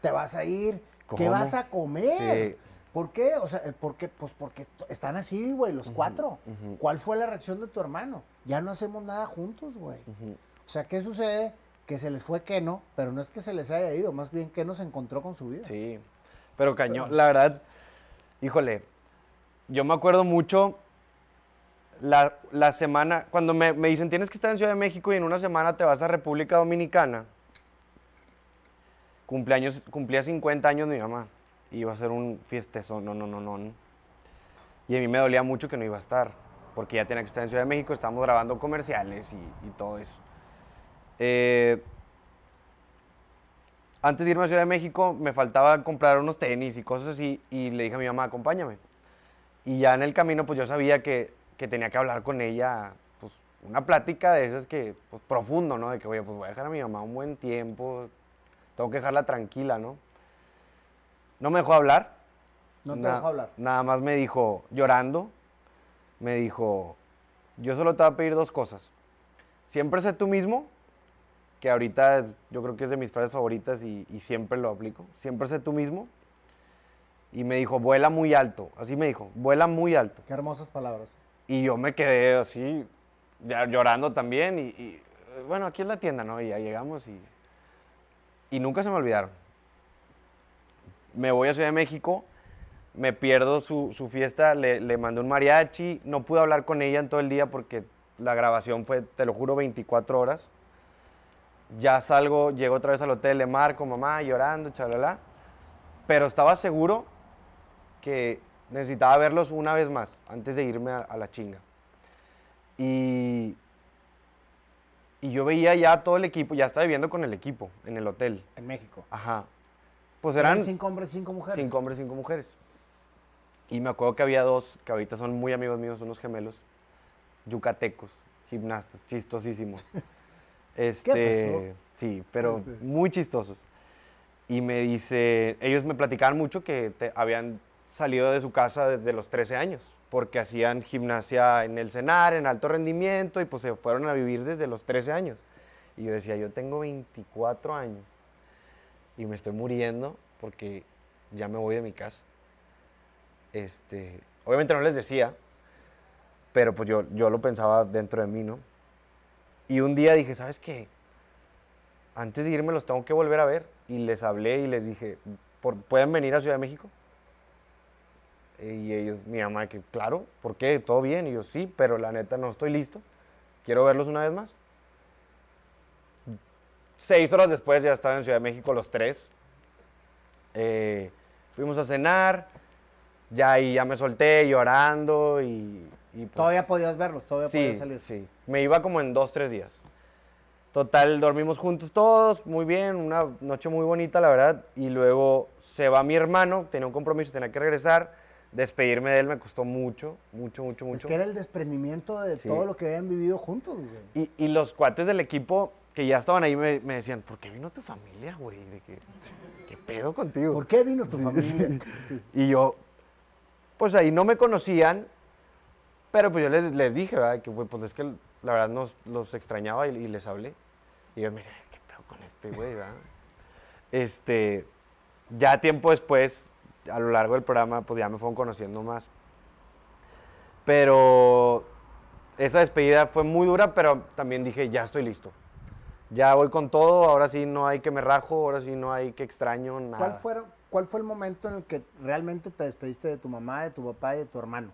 Speaker 2: ¿Te vas a ir? ¿Qué vas a comer?
Speaker 1: Sí.
Speaker 2: ¿Por qué? O sea, ¿por qué? Pues porque están así, güey, los cuatro. ¿Cuál fue la reacción de tu hermano? Ya no hacemos nada juntos, güey. O sea, ¿qué sucede? Que se les fue Keno, pero no es que se les haya ido, más bien Keno se encontró con su vida.
Speaker 1: Sí, pero cañón, la verdad, híjole, yo me acuerdo mucho la, la semana, cuando me, me dicen tienes que estar en Ciudad de México y en una semana te vas a República Dominicana. Cumpleaños, cumplía 50 años mi mamá. y Iba a ser un fiestezo, no, no, no, no. Y a mí me dolía mucho que no iba a estar, porque ya tenía que estar en Ciudad de México, estábamos grabando comerciales y, y todo eso. Eh, antes de irme a Ciudad de México, me faltaba comprar unos tenis y cosas así, y le dije a mi mamá, acompáñame. Y ya en el camino, pues yo sabía que, que tenía que hablar con ella, pues una plática de esas que, pues profundo, ¿no? De que, oye, pues voy a dejar a mi mamá un buen tiempo, tengo que dejarla tranquila, ¿no? No me dejó hablar.
Speaker 2: No te
Speaker 1: Na-
Speaker 2: dejó hablar.
Speaker 1: Nada más me dijo, llorando, me dijo, yo solo te voy a pedir dos cosas. Siempre sé tú mismo, que ahorita es- yo creo que es de mis frases favoritas y, y siempre lo aplico. Siempre sé tú mismo. Y me dijo, vuela muy alto. Así me dijo, vuela muy alto.
Speaker 2: Qué hermosas palabras.
Speaker 1: Y yo me quedé así, llorando también. Y, y, bueno, aquí es la tienda, ¿no? Y ya llegamos y, y nunca se me olvidaron. Me voy a Ciudad de México, me pierdo su, su fiesta, le, le mandé un mariachi, no pude hablar con ella en todo el día porque la grabación fue, te lo juro, 24 horas. Ya salgo, llego otra vez al hotel, le marco, mamá, llorando, chalala. Pero estaba seguro que necesitaba verlos una vez más antes de irme a, a la chinga. Y, y yo veía ya todo el equipo, ya estaba viviendo con el equipo en el hotel.
Speaker 2: En México.
Speaker 1: Ajá. Pues
Speaker 2: Eran
Speaker 1: eran
Speaker 2: cinco hombres, cinco mujeres.
Speaker 1: cinco hombres, cinco mujeres. Y me acuerdo que había dos, que ahorita son muy amigos míos, unos gemelos, yucatecos, gimnastas, chistosísimos. (laughs) Este,
Speaker 2: pasó?
Speaker 1: Sí, pero muy chistosos. Y me dice, ellos me platicaban mucho que te- habían salido de su casa desde los 13 años, porque hacían gimnasia en el CENAR, en alto rendimiento, y pues se fueron a vivir desde los 13 años. Y yo decía, yo tengo 24 años y me estoy muriendo porque ya me voy de mi casa. Este, obviamente no les decía, pero pues yo, yo lo pensaba dentro de mí, ¿no? Y un día dije, ¿sabes qué? Antes de irme los tengo que volver a ver. Y les hablé y les dije, "¿Por- ¿pueden venir a Ciudad de México? Y ellos, mi mamá, que claro, ¿por qué? ¿Todo bien? Y yo, sí, pero la neta no estoy listo. Quiero verlos una vez más. Seis horas después ya estaban en Ciudad de México los tres. Eh, fuimos a cenar, ya ahí ya me solté llorando y... y pues-
Speaker 2: Todavía podías verlos, todavía
Speaker 1: sí,
Speaker 2: podías salir.
Speaker 1: sí. Me iba como en dos, tres días. Total, dormimos juntos todos, muy bien, una noche muy bonita, la verdad. Y luego se va mi hermano, tenía un compromiso, tenía que regresar. Despedirme de él me costó mucho, mucho, mucho,
Speaker 2: Es
Speaker 1: mucho.
Speaker 2: que era el desprendimiento de
Speaker 1: Sí.
Speaker 2: todo lo que habían vivido juntos, güey.
Speaker 1: Y, y los cuates del equipo que ya estaban ahí me, me decían, ¿por qué vino tu familia, güey? De que, ¿Qué pedo contigo?
Speaker 2: ¿Por qué vino tu familia? Sí.
Speaker 1: Y yo, pues ahí no me conocían, pero pues yo les, les dije, ¿verdad? Que güey, pues es que la verdad nos, los extrañaba y, y les hablé. Y ellos me dicen, ¿qué pedo con este güey, verdad? Este, ya tiempo después, a lo largo del programa, pues ya me fueron conociendo más. Pero esa despedida fue muy dura, pero también dije, ya estoy listo. Ya voy con todo, ahora sí no hay que me rajo, ahora sí no hay que extraño, nada.
Speaker 2: ¿Cuál, fueron, ¿Cuál fue el momento en el que realmente te despediste de tu mamá, de tu papá y de tu hermano?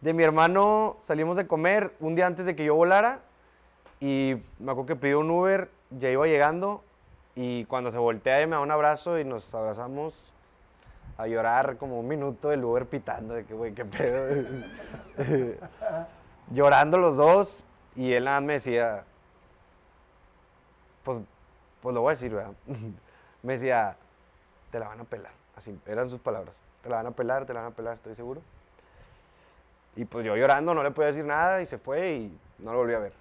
Speaker 1: De mi hermano salimos de comer un día antes de que yo volara y me acuerdo que pidió un Uber, ya iba llegando y cuando se voltea y me da un abrazo y nos abrazamos a llorar como un minuto el Uber pitando de que, güey, qué pedo. (laughs) Llorando los dos y él nada me decía, pues, pues lo voy a decir, ¿verdad? (laughs) me decía, te la van a pelar. Así, eran sus palabras. Te la van a pelar, te la van a pelar, estoy seguro. Y pues yo llorando, no le podía decir nada y se fue y no lo volví a ver.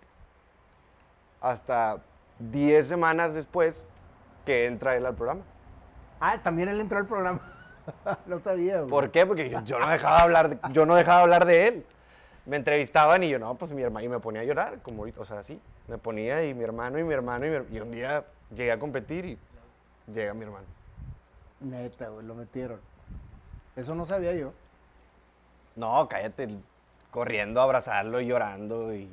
Speaker 1: Hasta 10 semanas después que entra él al programa.
Speaker 2: Ah, también él entró al programa. (laughs) no sabía, güey.
Speaker 1: ¿Por qué? Porque yo, yo no dejaba de hablar de, yo no dejaba de hablar de él. Me entrevistaban y yo, no, pues mi hermano, y me ponía a llorar, como ahorita, o sea, así. Me ponía y mi hermano y mi hermano y, mi y un día llegué a competir y llega mi hermano.
Speaker 2: Neta, güey, lo metieron. Eso no sabía yo.
Speaker 1: No, cállate, corriendo a abrazarlo y llorando y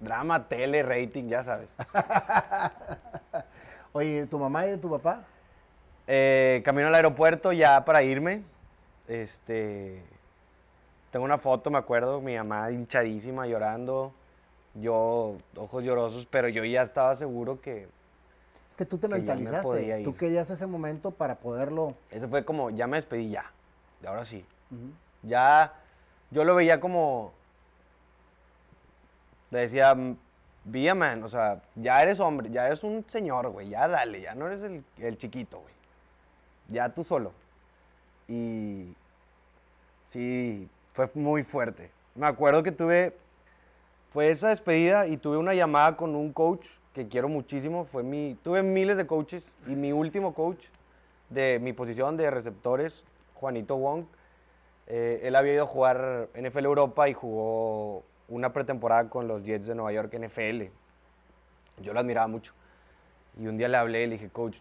Speaker 1: drama, tele, rating, ya sabes. (laughs)
Speaker 2: Oye, ¿tu mamá y tu papá?
Speaker 1: Eh, camino al aeropuerto ya para irme. Este. Tengo una foto, me acuerdo, mi mamá hinchadísima, llorando. Yo, ojos llorosos, pero yo ya estaba seguro que.
Speaker 2: Es que tú te
Speaker 1: Que me
Speaker 2: mentalizaste.
Speaker 1: podía
Speaker 2: Tú querías ese momento para poderlo.
Speaker 1: Eso fue como, ya me despedí ya. Y ahora sí. Ya. Yo lo veía como. Le decía, Vía man, o sea, ya eres hombre, ya eres un señor, güey, ya dale, ya no eres el, el chiquito, güey. Ya tú solo. Y sí, fue muy fuerte. Me acuerdo que tuve, fue esa despedida y tuve una llamada con un coach que quiero muchísimo. Fue mi, tuve miles de coaches y mi último coach de mi posición de receptores, Juanito Wong, eh, él había ido a jugar NFL Europa y jugó una pretemporada con los Jets de Nueva York NFL. Yo lo admiraba mucho. Y un día le hablé y le dije, coach,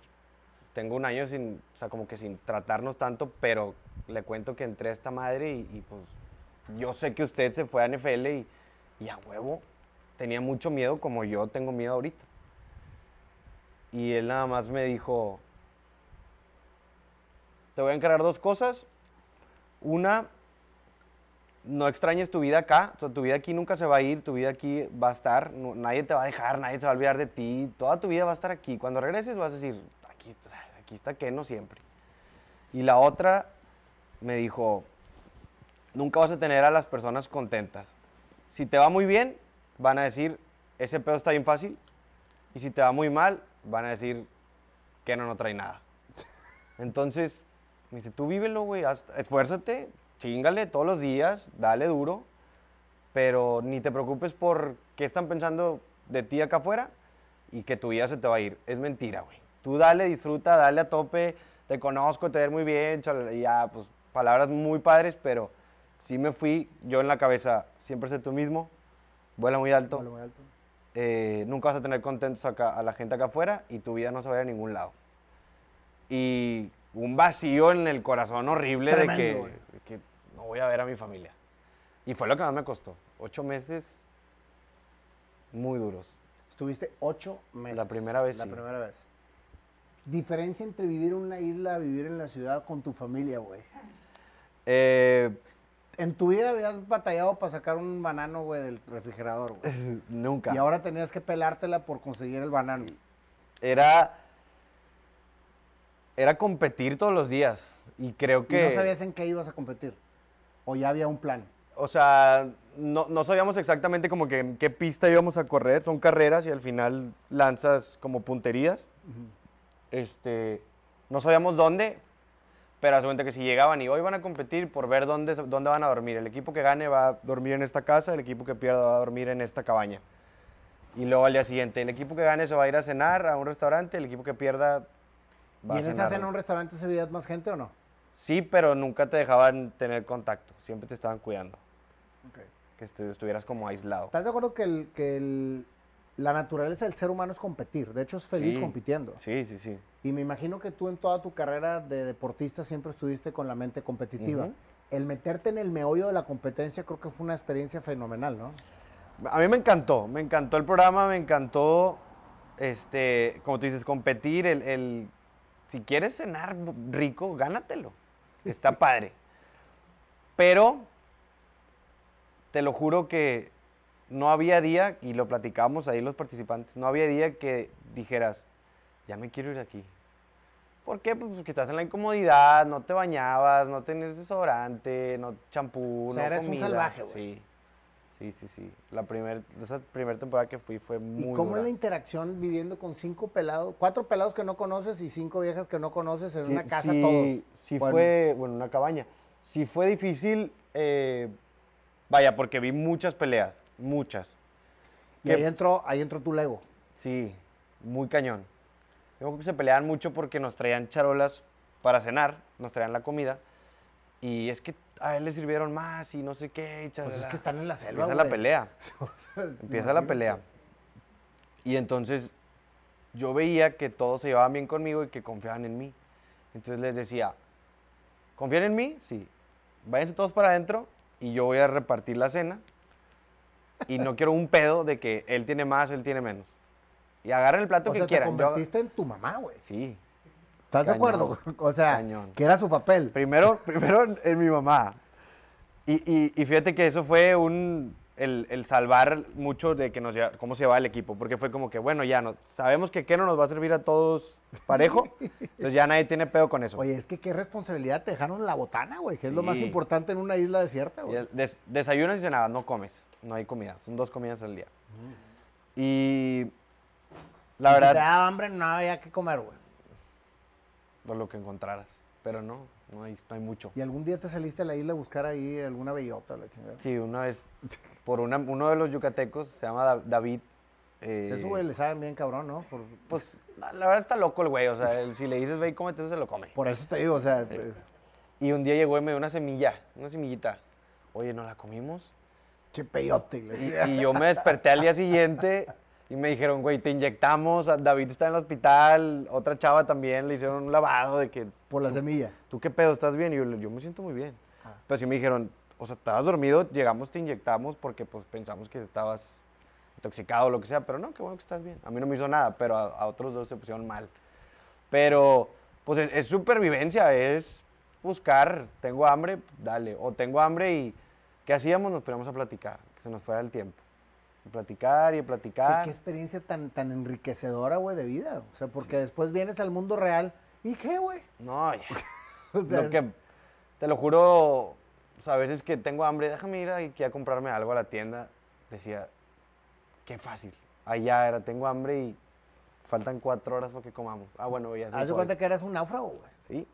Speaker 1: tengo un año sin, o sea, como que sin tratarnos tanto, pero le cuento que entré a esta madre y, y, pues yo sé que usted se fue a NFL y, y a huevo tenía mucho miedo como yo tengo miedo ahorita. Y él nada más me dijo, te voy a encargar dos cosas. Una, no extrañes tu vida acá, tu vida aquí nunca se va a ir, tu vida aquí va a estar, nadie te va a dejar, nadie se va a olvidar de ti, toda tu vida va a estar aquí. Cuando regreses vas a decir, aquí está, aquí está Keno siempre. Y la otra me dijo, nunca vas a tener a las personas contentas. Si te va muy bien, van a decir, ese pedo está bien fácil. Y si te va muy mal, van a decir, Keno no trae nada. (laughs) Entonces, me dice, tú vívelo, güey, esfuérzate, chingale todos los días, dale duro, pero ni te preocupes por qué están pensando de ti acá afuera y que tu vida se te va a ir. Es mentira, güey. Tú dale, disfruta, dale a tope, te conozco, te ves muy bien, y ya, pues palabras muy padres, pero sí me fui yo en la cabeza, siempre sé tú mismo, vuela muy alto,
Speaker 2: Vuela muy alto.
Speaker 1: eh, nunca vas a tener contentos acá- a la gente acá afuera y tu vida no se va a ir a ningún lado. Y un vacío en el corazón horrible de que,
Speaker 2: güey.
Speaker 1: de que no voy a ver a mi familia. Y fue lo que más me costó. Ocho meses muy duros.
Speaker 2: Estuviste ocho meses.
Speaker 1: La primera vez,
Speaker 2: La
Speaker 1: sí.
Speaker 2: primera vez. Diferencia entre vivir en una isla a vivir en la ciudad con tu familia, güey.
Speaker 1: Eh,
Speaker 2: En tu vida habías batallado para sacar un banano, güey, del refrigerador, güey. (laughs)
Speaker 1: nunca.
Speaker 2: Y ahora tenías que pelártela por conseguir el banano.
Speaker 1: Era, era competir todos los días. Y creo
Speaker 2: Y
Speaker 1: que...
Speaker 2: no sabías en qué ibas a competir. O ya había un plan.
Speaker 1: O sea, no, no sabíamos exactamente como que en qué pista íbamos a correr. Son carreras y al final lanzas como punterías. Este, no sabíamos dónde, pero hace cuenta que si llegaban y hoy van a competir por ver dónde, dónde van a dormir. El equipo que gane va a dormir en esta casa, el equipo que pierda va a dormir en esta cabaña. Y luego al día siguiente, el equipo que gane se va a ir a cenar a un restaurante, el equipo que pierda va
Speaker 2: ¿Y
Speaker 1: a
Speaker 2: en esa
Speaker 1: cenar.
Speaker 2: cena en un restaurante se veías más gente o no?
Speaker 1: Sí, pero nunca te dejaban tener contacto, siempre te estaban cuidando, que estu- estuvieras como aislado.
Speaker 2: ¿Estás de acuerdo que, el- que el- la naturaleza del ser humano es competir? De hecho, es feliz
Speaker 1: Sí.
Speaker 2: compitiendo.
Speaker 1: Sí, sí, sí.
Speaker 2: Y me imagino que tú en toda tu carrera de deportista siempre estuviste con la mente competitiva. El meterte en el meollo de la competencia creo que fue una experiencia fenomenal, ¿no?
Speaker 1: A mí me encantó, me encantó el programa, me encantó, este, como tú dices, competir, el, el- si quieres cenar rico, gánatelo, está (laughs) padre. Pero, te lo juro que no había día, y lo platicábamos ahí los participantes, no había día que dijeras, ya me quiero ir aquí. ¿Por qué? Pues porque estás en la incomodidad, no te bañabas, no tenías desodorante, no champú,
Speaker 2: O sea,
Speaker 1: no
Speaker 2: eres un
Speaker 1: comida.
Speaker 2: salvaje, güey.
Speaker 1: Sí, sí, sí, sí. La primer, esa primera temporada que fui fue muy
Speaker 2: ¿Y cómo
Speaker 1: dura.
Speaker 2: es la interacción viviendo con cinco pelados, cuatro pelados que no conoces y cinco viejas que no conoces en
Speaker 1: Sí,
Speaker 2: una casa
Speaker 1: sí,
Speaker 2: todos?
Speaker 1: Sí
Speaker 2: Bueno,
Speaker 1: fue, bueno, una cabaña. Sí fue difícil, eh, vaya, porque vi muchas peleas, muchas.
Speaker 2: Y
Speaker 1: que-
Speaker 2: ahí entró, ahí entró tu Lego.
Speaker 1: Sí, muy cañón. Yo creo que se peleaban mucho porque nos traían charolas para cenar, nos traían la comida. Y es que a él le sirvieron más y no sé qué. y
Speaker 2: Pues es que están en la selva,
Speaker 1: Empieza la pelea. (laughs) Empieza la pelea. Y entonces yo veía que todos se llevaban bien conmigo y que confiaban en mí. Entonces les decía, ¿confían en mí? Sí. Váyanse todos para adentro y yo voy a repartir la cena. Y no quiero un pedo de que él tiene más, él tiene menos. Y agarren el plato
Speaker 2: O
Speaker 1: que
Speaker 2: sea, te
Speaker 1: quieran. Yo haga-
Speaker 2: convertiste en tu mamá, güey.
Speaker 1: Sí.
Speaker 2: ¿Estás de acuerdo? (laughs) O sea,
Speaker 1: Cañón.
Speaker 2: que era su papel.
Speaker 1: Primero, (laughs) primero en, en mi mamá. Y, y- y fíjate que eso fue un, el, el salvar mucho de que nos lleva- cómo se llevaba el equipo, porque fue como que, bueno, ya no, sabemos que Keno nos va a servir a todos parejo, (laughs) entonces ya nadie tiene pedo con eso.
Speaker 2: Oye, es que qué responsabilidad te dejaron la botana, güey, que es lo más importante en una isla desierta, güey.
Speaker 1: des- desayunas y cenadas, no comes, no hay comida, son dos comidas al día. Y la
Speaker 2: Y Si
Speaker 1: verdad,
Speaker 2: te daba hambre, no había que comer, güey.
Speaker 1: por lo que encontraras, pero no, no hay, no hay mucho.
Speaker 2: ¿Y algún día te saliste a la isla a buscar ahí alguna bellota, la chingada?
Speaker 1: Sí, una vez, por una- uno de los yucatecos, se llama Da- David. eh,
Speaker 2: Eso, güey, le saben bien cabrón, ¿no? Por,
Speaker 1: Pues la la verdad está loco el güey, o sea, él, si le dices ve y cómete eso, se lo come.
Speaker 2: por eso te digo, o sea, eh,
Speaker 1: Y un día llegó y me dio una semilla, una semillita. Oye, ¿nos la comimos?
Speaker 2: che peyote.
Speaker 1: Y, y yo me desperté al día siguiente y me dijeron, güey, te inyectamos, David está en el hospital, otra chava también, le hicieron un lavado de que,
Speaker 2: Por la semilla.
Speaker 1: ¿tú qué pedo? ¿Estás bien? Y yo, yo me siento muy bien. Pero sí me dijeron, o sea, estabas dormido, llegamos, te inyectamos porque pues pensamos que estabas intoxicado o lo que sea, pero no, qué bueno que estás bien. A mí no me hizo nada, pero a, a otros dos se pusieron mal. Pero, pues es, es supervivencia, es buscar, tengo hambre, dale, o tengo hambre y ¿qué hacíamos? Nos poníamos a platicar, que se nos fuera el tiempo. Platicar y a
Speaker 2: Sí,
Speaker 1: platicar.
Speaker 2: qué experiencia tan, tan enriquecedora, güey, de vida. O sea, porque después vienes al mundo real y qué, güey.
Speaker 1: No, ya. (laughs)
Speaker 2: O sea,
Speaker 1: lo que, te lo juro, o sea, a veces que tengo hambre, déjame ir aquí a comprarme algo a la tienda. Decía, qué fácil. Allá era, tengo hambre y faltan cuatro horas para que comamos. Ah, bueno, ya
Speaker 2: haz de cuenta que eres un náufrago, güey.
Speaker 1: Sí.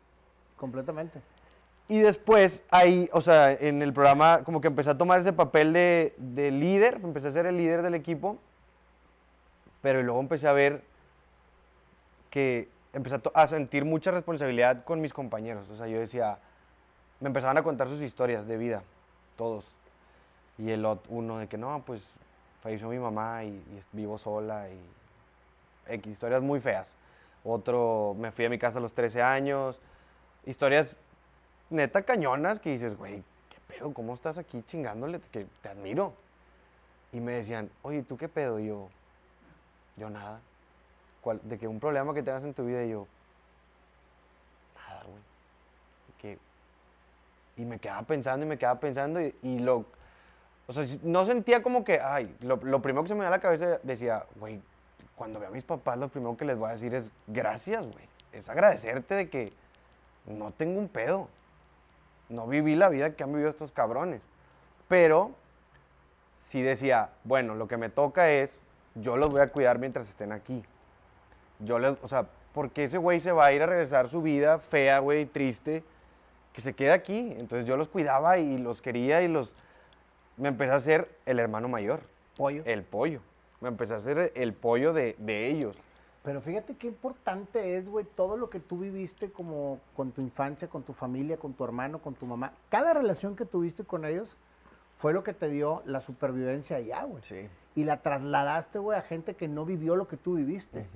Speaker 2: Completamente.
Speaker 1: Y después, ahí, o sea, en el programa, como que empecé a tomar ese papel de, de líder, empecé a ser el líder del equipo, pero luego empecé a ver que empecé a, a sentir mucha responsabilidad con mis compañeros. O sea, yo decía, me empezaban a contar sus historias de vida, todos. Y el ot- uno de que no, pues falleció mi mamá y, y vivo sola y X, historias muy feas. Otro, me fui a mi casa a los 13 años. Historias neta cañonas que dices, güey, ¿qué pedo? ¿Cómo estás aquí chingándole? Que te admiro. Y me decían, oye, ¿tú qué pedo? Y yo, yo nada. ¿Cuál- de que un problema que tengas en tu vida y yo, nada, güey. Y me quedaba pensando y me quedaba pensando y, lo, o sea, no sentía como que, ay, lo, lo primero que se me da a la cabeza decía, güey, cuando vea a mis papás, lo primero que les voy a decir es gracias, güey. Es agradecerte de que no tengo un pedo. No viví la vida que han vivido estos cabrones. Pero sí decía, bueno, lo que me toca es, yo los voy a cuidar mientras estén aquí. Yo les, o sea, porque ese güey se va a ir a regresar su vida fea, güey, triste, que se quede aquí. Entonces yo los cuidaba y los quería y los... Me empecé a ser el hermano mayor,
Speaker 2: Pollo.
Speaker 1: el pollo. Me empecé a ser el pollo de, de ellos.
Speaker 2: Pero fíjate qué importante es, güey, todo lo que tú viviste como con tu infancia, con tu familia, con tu hermano, con tu mamá. Cada relación que tuviste con ellos fue lo que te dio la supervivencia allá, güey.
Speaker 1: Sí.
Speaker 2: Y la trasladaste, güey, a gente que no vivió lo que tú viviste.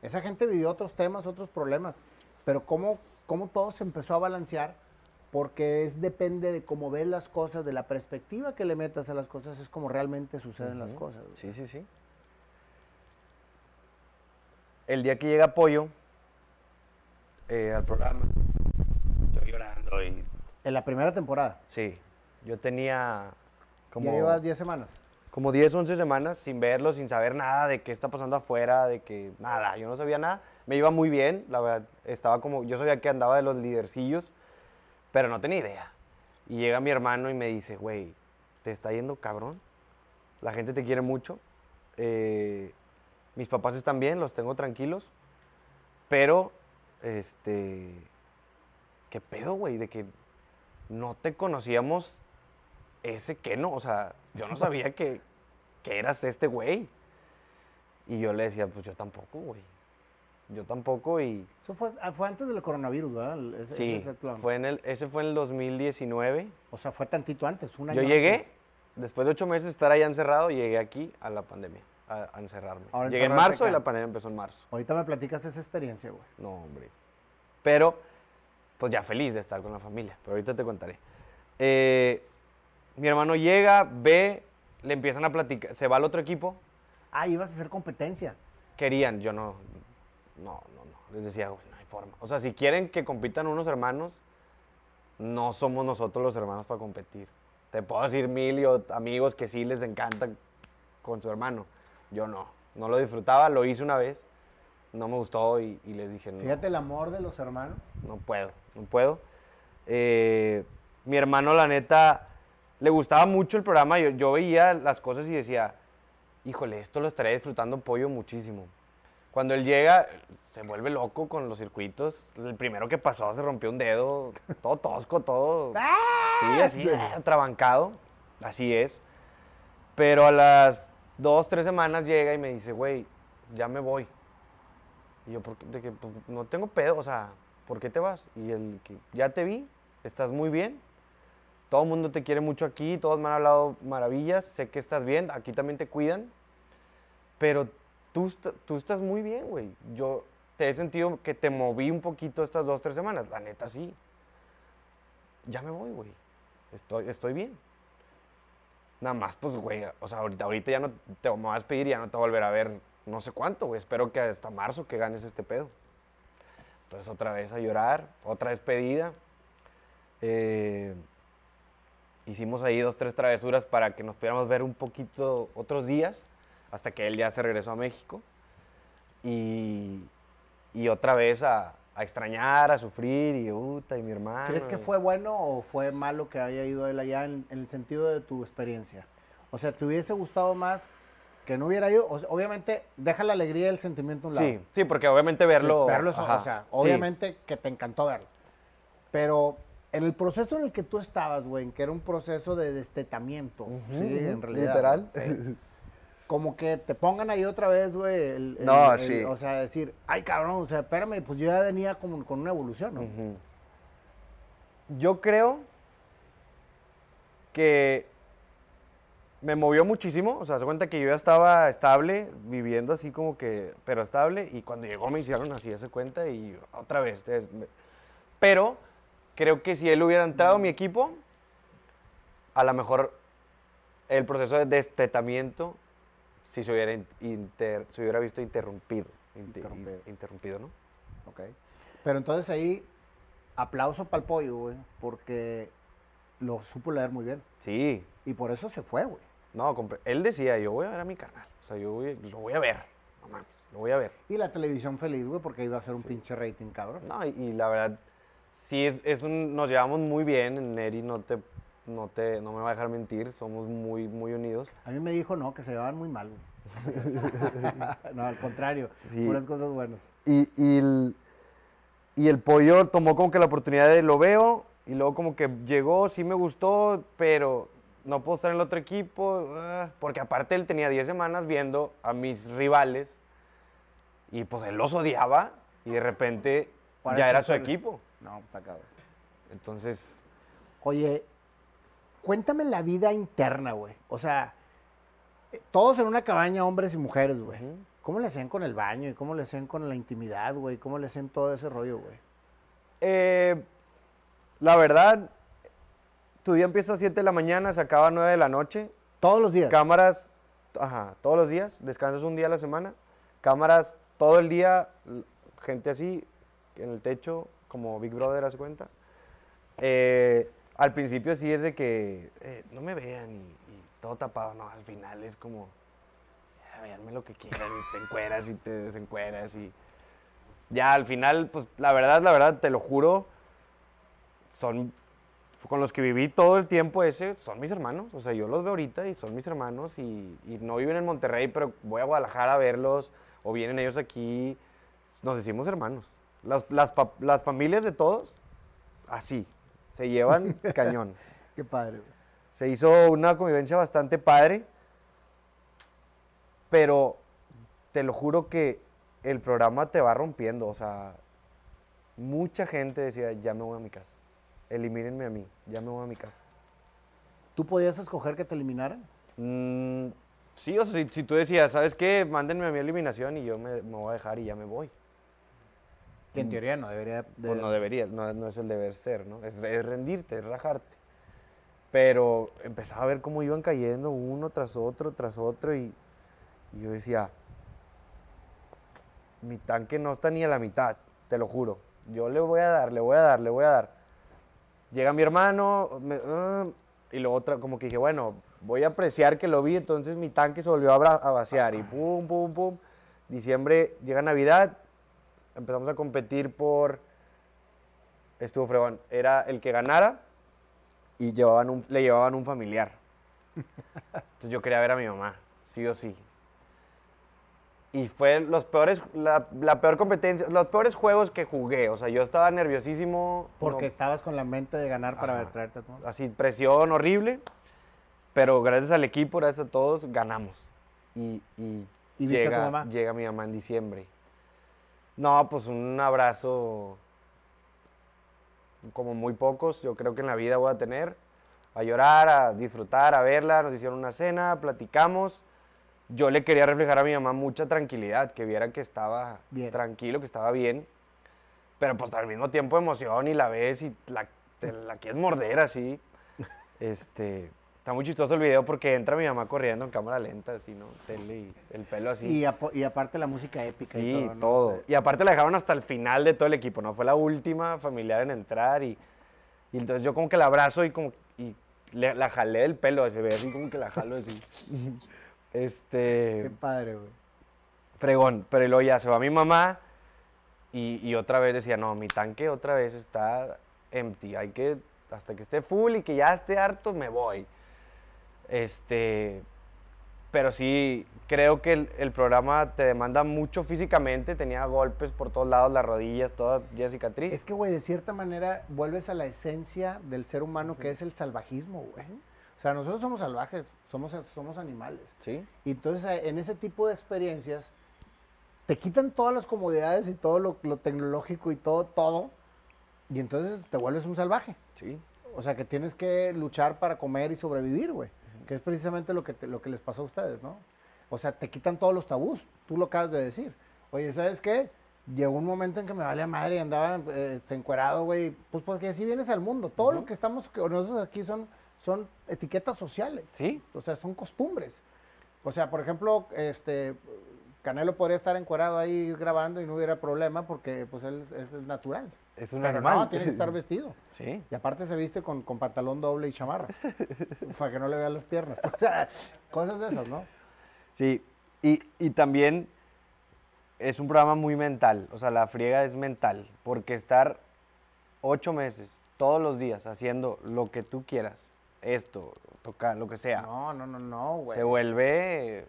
Speaker 2: Esa gente vivió otros temas, otros problemas. Pero cómo, cómo todo se empezó a balancear, porque es depende de cómo ves las cosas, de la perspectiva que le metas a las cosas, es como realmente suceden las cosas. güey.
Speaker 1: Sí, sí, sí. El día que llega Pollo eh, al programa, yo llorando y...
Speaker 2: En la primera temporada,
Speaker 1: Sí, yo tenía como...
Speaker 2: ya llevas 10 semanas.
Speaker 1: como 10, 11 semanas sin verlo, sin saber nada de qué está pasando afuera, de que nada, yo no sabía nada. Me iba muy bien, la verdad, estaba como, yo sabía que andaba de los lidercillos, pero no tenía idea. Y llega mi hermano y me dice, güey, ¿te está yendo cabrón? La gente te quiere mucho. eh, mis papás están bien, los tengo tranquilos, pero, este, ¿qué pedo, güey? De que no te conocíamos ese que no, o sea, yo no sabía que, que eras este güey. Y yo le decía, pues yo tampoco, güey. Yo tampoco y
Speaker 2: Eso fue, ah, fue antes del coronavirus, ¿verdad? Ese-
Speaker 1: sí,
Speaker 2: ese
Speaker 1: fue en el, ese fue en el 2019.
Speaker 2: O sea, fue tantito antes, un año
Speaker 1: Yo llegué,
Speaker 2: antes.
Speaker 1: después de ocho meses de estar allá encerrado, llegué aquí a la pandemia, a, a encerrarme.
Speaker 2: Ahora
Speaker 1: llegué en marzo y la pandemia empezó en marzo.
Speaker 2: Ahorita me platicas esa experiencia, güey.
Speaker 1: No, hombre. Pero, pues ya feliz de estar con la familia. Pero ahorita te contaré. Eh, mi hermano llega, ve, le empiezan a platicar, se va al otro equipo.
Speaker 2: Ah, ibas a hacer competencia.
Speaker 1: Querían, yo no, no, no, no. Les decía, güey, no hay forma. O sea, si quieren que compitan unos hermanos, no somos nosotros los hermanos para competir. Te puedo decir mil y amigos que sí les encanta con su hermano. Yo no. No lo disfrutaba, lo hice una vez. No me gustó y, y les dije, no.
Speaker 2: Fíjate el amor de los hermanos.
Speaker 1: No puedo, no puedo. Eh, mi hermano, la neta, le gustaba mucho el programa. Yo, yo veía las cosas y decía, híjole, esto lo estaría disfrutando pollo muchísimo. Cuando él llega, se vuelve loco con los circuitos. El primero que pasó se rompió un dedo, todo tosco, todo. (laughs) Sí, así, trabancado. Así es. Pero a las dos, tres semanas llega y me dice, güey, ya me voy. Y yo. De que, pues, no tengo pedo, o sea, ¿por qué te vas? Y él, que ya te vi, estás muy bien. Todo el mundo te quiere mucho aquí, todos me han hablado maravillas, sé que estás bien, aquí también te cuidan. Pero tú, tú estás muy bien, güey. Yo te he sentido que te moví un poquito estas dos, tres semanas. La neta, sí. Ya me voy, güey. Estoy, estoy bien. Nada más, pues, güey, o sea, ahorita, ahorita ya no te me vas a pedir ya no te voy a volver a ver no sé cuánto, güey. Espero que hasta marzo que ganes este pedo. Entonces, otra vez a llorar, otra despedida. Eh, hicimos ahí dos, tres travesuras para que nos pudiéramos ver un poquito otros días, hasta que él ya se regresó a México. Y, y otra vez a, a extrañar, a sufrir, y puta, y mi hermano.
Speaker 2: ¿Crees que
Speaker 1: y-
Speaker 2: fue bueno o fue malo que haya ido él allá en, en el sentido de tu experiencia? O sea, ¿te hubiese gustado más que no hubiera ido? O sea, obviamente, deja la alegría y el sentimiento a un lado.
Speaker 1: Sí, sí, porque obviamente verlo.
Speaker 2: Sí, verlo, es- o sea,
Speaker 1: sí.
Speaker 2: obviamente que te encantó verlo. Pero En el proceso en el que tú estabas, güey, que era un proceso de destetamiento, sí, en realidad.
Speaker 1: Literal.
Speaker 2: Como que te pongan ahí otra vez, güey. el- el-
Speaker 1: No,
Speaker 2: el-
Speaker 1: sí.
Speaker 2: O sea, decir, ay, cabrón, o sea, espérame, pues yo ya venía como con una evolución, ¿no?
Speaker 1: Yo creo que me movió muchísimo, o sea, se cuenta que yo ya estaba estable, viviendo así como que, pero estable, y cuando llegó me hicieron así, ese cuenta, y otra vez. es- pero creo que si él hubiera entrado a mi equipo, a lo mejor el proceso de destetamiento sí se hubiera, in- inter- se hubiera visto interrumpido. inter-
Speaker 2: Interrumpido.
Speaker 1: interrumpido, ¿no?
Speaker 2: Ok. Pero entonces ahí, aplauso para el pollo, güey, porque lo supo leer muy bien.
Speaker 1: Sí,
Speaker 2: Y por eso se fue, güey.
Speaker 1: No, él decía, yo voy a ver a mi canal. O sea, yo voy- lo voy a ver. No mames, lo voy a ver.
Speaker 2: Y la televisión feliz, güey, porque iba a ser un pinche rating, cabrón.
Speaker 1: No, y, y la verdad, sí, es, es un, nos llevamos muy bien. Neri no te, no te, no me va a dejar mentir. Somos muy, muy unidos.
Speaker 2: A mí me dijo, no, que se llevaban muy mal, (laughs) no, al contrario,
Speaker 1: Sí.
Speaker 2: puras cosas buenas.
Speaker 1: Y, y el, y el pollo tomó como que la oportunidad de lo veo. Y luego como que llegó, sí me gustó, pero no puedo estar en el otro equipo. ah, porque aparte él tenía 10 semanas viendo a mis rivales. Y pues él los odiaba. Y de repente ya era su equipo.
Speaker 2: No, pues está cabrón.
Speaker 1: Entonces,
Speaker 2: Oye, cuéntame la vida interna, güey. O sea, eh, todos en una cabaña, hombres y mujeres, güey. ¿Cómo le hacían con el baño y cómo le hacían con la intimidad, güey? ¿Cómo le hacían todo ese rollo, güey?
Speaker 1: eh, la verdad, tu día empieza a 7 de la mañana, se acaba a 9 de la noche.
Speaker 2: Todos los días.
Speaker 1: Cámaras, ajá, todos los días, descansas un día a la semana. Cámaras todo el día, gente así, en el techo, como Big Brother, ¿hace cuenta? Eh, al principio sí es de que eh, no me vean y, todo tapado, no, al final es como, "Ya, véanme lo que quieran, y te encueras y te desencueras y ya al final, pues la verdad, la verdad, te lo juro, son con los que viví todo el tiempo ese, son mis hermanos. O sea, yo los veo ahorita y son mis hermanos y, no viven en Monterrey, pero voy a Guadalajara a verlos o vienen ellos aquí. Nos decimos hermanos. Las familias de todos, así, se llevan (laughs) cañón.
Speaker 2: Qué padre.
Speaker 1: Se hizo una convivencia bastante padre, pero te lo juro que el programa te va rompiendo. O sea, mucha gente decía, ya me voy a mi casa. Elimínenme a mí, ya me voy a mi casa.
Speaker 2: ¿Tú podías escoger que te eliminaran?
Speaker 1: Mm, sí, o sea, si, si tú decías, ¿sabes qué? Mándenme a mi eliminación y yo me, me voy a dejar y ya me voy.
Speaker 2: Que en teoría no debería... de-
Speaker 1: Pues no debería, no, no es el deber ser, ¿no? Es, es rendirte, es rajarte. Pero empezaba a ver cómo iban cayendo uno tras otro, tras otro y, y yo decía, mi tanque no está ni a la mitad, te lo juro. Yo le voy a dar, le voy a dar, le voy a dar. Llega mi hermano me- ah, y luego otra, como que dije, bueno, voy a apreciar que lo vi, entonces mi tanque se volvió a, a vaciar y pum, pum, pum. Diciembre llega Navidad, empezamos a competir por estuvo fregón. Era el que ganara y llevaban un- le llevaban un familiar. Entonces yo quería ver a mi mamá, sí o sí. Y fue los peores, la, la peor competencia, los peores juegos que jugué. O sea, yo estaba nerviosísimo.
Speaker 2: Porque
Speaker 1: no-
Speaker 2: estabas con la mente de ganar para
Speaker 1: Ajá.
Speaker 2: ver, traerte a tu...
Speaker 1: así, presión horrible. Pero gracias al equipo, gracias a todos, ganamos. Y, y
Speaker 2: ¿Y viste a tu
Speaker 1: llega,
Speaker 2: mamá?
Speaker 1: llega mi mamá en diciembre. No, pues un abrazo como muy pocos, yo creo que en la vida voy a tener. A llorar, a disfrutar, a verla. Nos hicieron una cena, platicamos. Yo le quería reflejar a mi mamá mucha tranquilidad, que viera que estaba
Speaker 2: Bien.
Speaker 1: tranquilo, que estaba bien. Pero pues al mismo tiempo emoción y la ves y la, te la quieres morder así. (laughs) Este, está muy chistoso el video porque entra mi mamá corriendo en cámara lenta, así, ¿no? Tele y el pelo así.
Speaker 2: Y, y aparte la música épica y
Speaker 1: Sí,
Speaker 2: todo. ¿no?
Speaker 1: todo. Y aparte la dejaron hasta el final de todo el equipo, ¿no? Fue la última familiar en entrar y, y entonces yo como que la abrazo y como y le- la jalé del pelo, se ve así como que la jalo así. (laughs)
Speaker 2: Qué
Speaker 1: este,
Speaker 2: padre, güey.
Speaker 1: fregón, pero luego ya se va mi mamá y, y otra vez decía, no, mi tanque otra vez está empty, hay que, hasta que esté full y que ya esté harto, me voy. Este, pero sí, creo que el, el programa te demanda mucho físicamente. Tenía golpes por todos lados, las rodillas, todas ya cicatriz.
Speaker 2: Es que, güey, de cierta manera vuelves a la esencia del ser humano que es el salvajismo, güey. O sea, nosotros somos salvajes, somos, somos animales.
Speaker 1: Sí.
Speaker 2: Y entonces eh, en ese tipo de experiencias te quitan todas las comodidades y todo lo, lo tecnológico y todo, todo. Y entonces te vuelves un salvaje.
Speaker 1: Sí.
Speaker 2: O sea, que tienes que luchar para comer y sobrevivir, güey. Que es precisamente lo que, te- lo que les pasó a ustedes, ¿no? O sea, te quitan todos los tabús. Tú lo acabas de decir. Oye, ¿sabes qué? Llegó un momento en que me valía madre y andaba eh, este, encuerado, güey. Pues porque así vienes al mundo. Todo lo que estamos, que nosotros aquí son, son etiquetas sociales.
Speaker 1: Sí.
Speaker 2: O sea, son costumbres. O sea, por ejemplo, este Canelo podría estar encuerado ahí grabando y no hubiera problema porque pues él es, es natural.
Speaker 1: Es un
Speaker 2: Pero
Speaker 1: animal.
Speaker 2: no, tiene que estar (laughs) vestido.
Speaker 1: Sí.
Speaker 2: Y aparte se viste con, con pantalón doble y chamarra. (laughs) para que no le vean las piernas. (laughs) O sea, cosas de esas, ¿no?
Speaker 1: Sí, y, y también es un programa muy mental, o sea, la friega es mental, porque estar ocho meses, todos los días, haciendo lo que tú quieras, esto, tocar, lo que sea,
Speaker 2: No, no, no, no, güey.
Speaker 1: se vuelve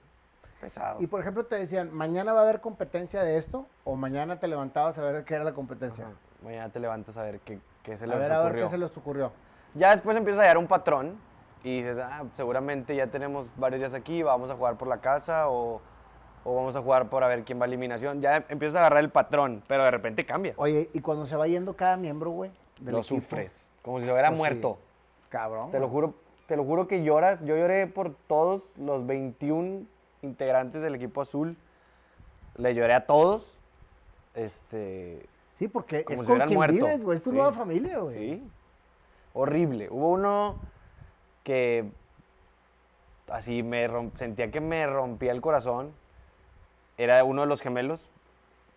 Speaker 1: pesado.
Speaker 2: Y por ejemplo te decían, mañana va a haber competencia de esto, o mañana te levantabas a ver qué era la competencia.
Speaker 1: Ajá. Mañana te levantas a ver qué, qué se
Speaker 2: a
Speaker 1: les
Speaker 2: ver, a ver
Speaker 1: ocurrió.
Speaker 2: qué se les ocurrió.
Speaker 1: Ya después empiezas a hallar un patrón y dices, ah, seguramente ya tenemos varios días aquí, vamos a jugar por la casa o, o vamos a jugar por a ver quién va a eliminación. Ya empiezas a agarrar el patrón, pero de repente cambia.
Speaker 2: Oye, y cuando se va yendo cada miembro, güey,
Speaker 1: Lo
Speaker 2: equipo,
Speaker 1: sufres, como si se hubiera
Speaker 2: pues,
Speaker 1: muerto.
Speaker 2: sí, Cabrón.
Speaker 1: Te lo juro, te lo juro que lloras. Yo lloré por todos los 21 integrantes del equipo azul. Le lloré a todos. Este,
Speaker 2: Sí, porque
Speaker 1: como
Speaker 2: es
Speaker 1: si
Speaker 2: con quien
Speaker 1: muerto.
Speaker 2: vives, güey. Es tu
Speaker 1: Sí.
Speaker 2: nueva familia, güey.
Speaker 1: Sí. Horrible. Hubo uno que así me sentía que me rompía el corazón. Era uno de los gemelos.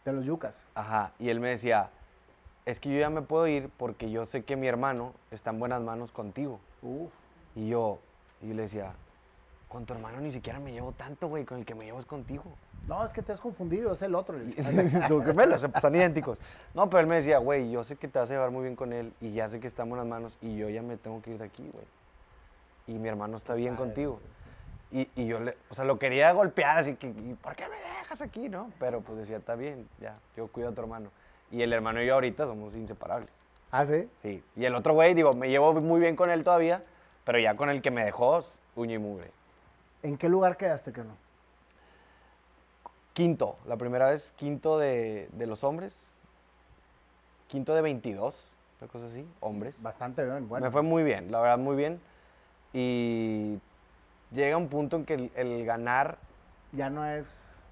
Speaker 2: De los yucas.
Speaker 1: Ajá. Y él me decía, es que yo ya me puedo ir porque yo sé que mi hermano está en buenas manos contigo.
Speaker 2: Uf.
Speaker 1: Y yo, y yo le decía, con tu hermano ni siquiera me llevo tanto, güey, con el que me llevo es contigo.
Speaker 2: No, es que te has confundido, es el otro. (laughs)
Speaker 1: Los gemelos son idénticos. No, pero él me decía, güey, yo sé que te vas a llevar muy bien con él y ya sé que está en buenas manos y yo ya me tengo que ir de aquí, güey. Y mi hermano está bien contigo. Y, y yo le, o sea, lo quería golpear, así que, ¿y por qué me dejas aquí, no? Pero pues decía, está bien, ya, yo cuido a tu hermano. Y el hermano y yo ahorita somos inseparables.
Speaker 2: ¿Ah, sí?
Speaker 1: Sí. Y el otro güey, digo, me llevo muy bien con él todavía, pero ya con el que me dejó, uña y mugre.
Speaker 2: ¿En qué lugar quedaste que no?
Speaker 1: Quinto, la primera vez, quinto de, de los hombres. Quinto de 22, una cosa así, hombres.
Speaker 2: Bastante bien, bueno.
Speaker 1: Me fue muy bien, la verdad, muy bien. Y llega un punto en que el, el ganar,
Speaker 2: Ya no es.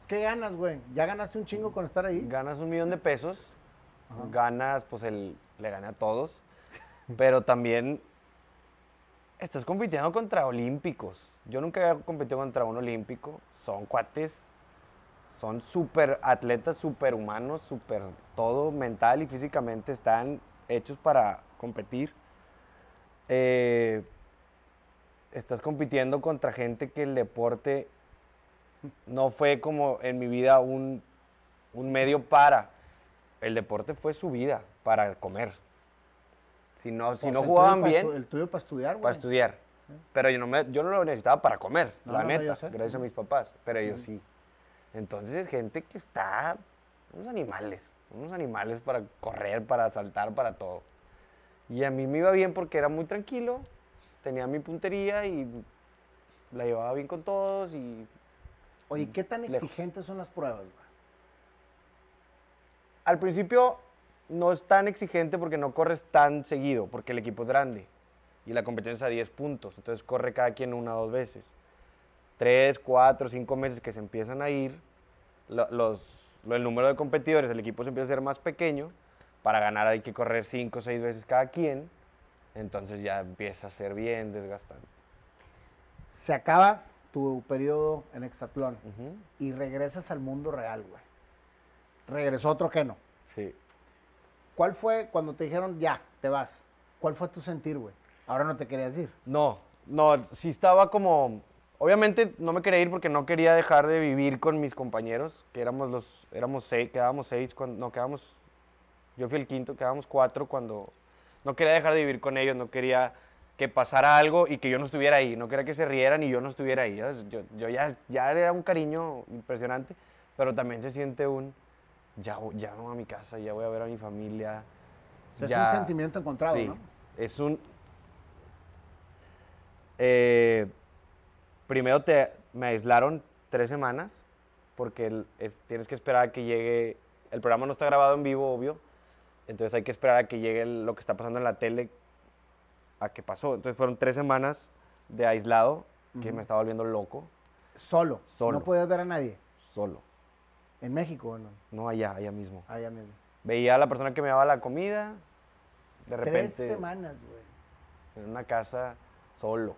Speaker 2: Es que ganas, güey. Ya ganaste un chingo con estar ahí.
Speaker 1: ganas un millón de pesos, ganas, pues el, le gané a todos, pero también estás compitiendo contra olímpicos. Yo nunca había competido contra un olímpico, son cuates, son súper atletas, súper humanos, súper todo mental y físicamente están hechos para competir. Eh, estás compitiendo contra gente que el deporte no fue como en mi vida un, un medio para. El deporte fue su vida para comer. Si no, si no jugaban
Speaker 2: pa'
Speaker 1: bien,
Speaker 2: El tuyo para estudiar, güey.
Speaker 1: para estudiar. Pero yo no, me, yo no lo necesitaba para comer,
Speaker 2: No,
Speaker 1: la
Speaker 2: no,
Speaker 1: neta,
Speaker 2: sé.
Speaker 1: gracias a mis papás. Pero ellos sí. Entonces es gente que está, unos animales, unos animales para correr, para saltar, para todo. Y a mí me iba bien porque era muy tranquilo, tenía mi puntería y la llevaba bien con todos y
Speaker 2: Oye, ¿qué tan
Speaker 1: Lejos.
Speaker 2: exigentes son las pruebas, güey?
Speaker 1: al principio no es tan exigente porque no corres tan seguido, porque el equipo es grande y la competencia es a 10 puntos, entonces corre cada quien una o dos veces. Tres, cuatro, cinco meses que se empiezan a ir, lo- los, lo- el número de competidores, el equipo se empieza a ser más pequeño, para ganar hay que correr cinco o seis veces cada quien, entonces ya empieza a ser bien desgastante.
Speaker 2: Se acaba tu periodo en Hexatlón y regresas al mundo real, güey. Regresó otro que no. ¿Cuál fue cuando te dijeron ya, te vas? ¿Cuál fue tu sentir, güey? Ahora no te querías ir.
Speaker 1: No, no, sí estaba como... Obviamente no me quería ir porque no quería dejar de vivir con mis compañeros, que éramos los, éramos seis, quedábamos seis, cuando, no, quedábamos, yo fui el quinto, quedábamos cuatro cuando, no quería dejar de vivir con ellos, no quería que pasara algo y que yo no estuviera ahí. No quería que se rieran y yo no estuviera ahí. Yo, yo ya, ya era un cariño impresionante, pero también se siente un, ya, ya no voy a mi casa, ya voy a ver a mi familia.
Speaker 2: O sea, es
Speaker 1: ya-
Speaker 2: un sentimiento encontrado,
Speaker 1: sí,
Speaker 2: ¿no?
Speaker 1: Es un... eh, primero te, me aislaron tres semanas porque el- es- tienes que esperar a que llegue... El programa no está grabado en vivo, obvio. Entonces hay que esperar a que llegue el- lo que está pasando en la tele a que pasó. Entonces fueron tres semanas de aislado que me estaba volviendo loco.
Speaker 2: Solo.
Speaker 1: Solo.
Speaker 2: No podías ver a nadie.
Speaker 1: Solo.
Speaker 2: En México, ¿no?
Speaker 1: No allá, allá mismo.
Speaker 2: Allá mismo.
Speaker 1: Veía a la persona que me daba la comida. De repente.
Speaker 2: Tres semanas, güey.
Speaker 1: en una casa solo.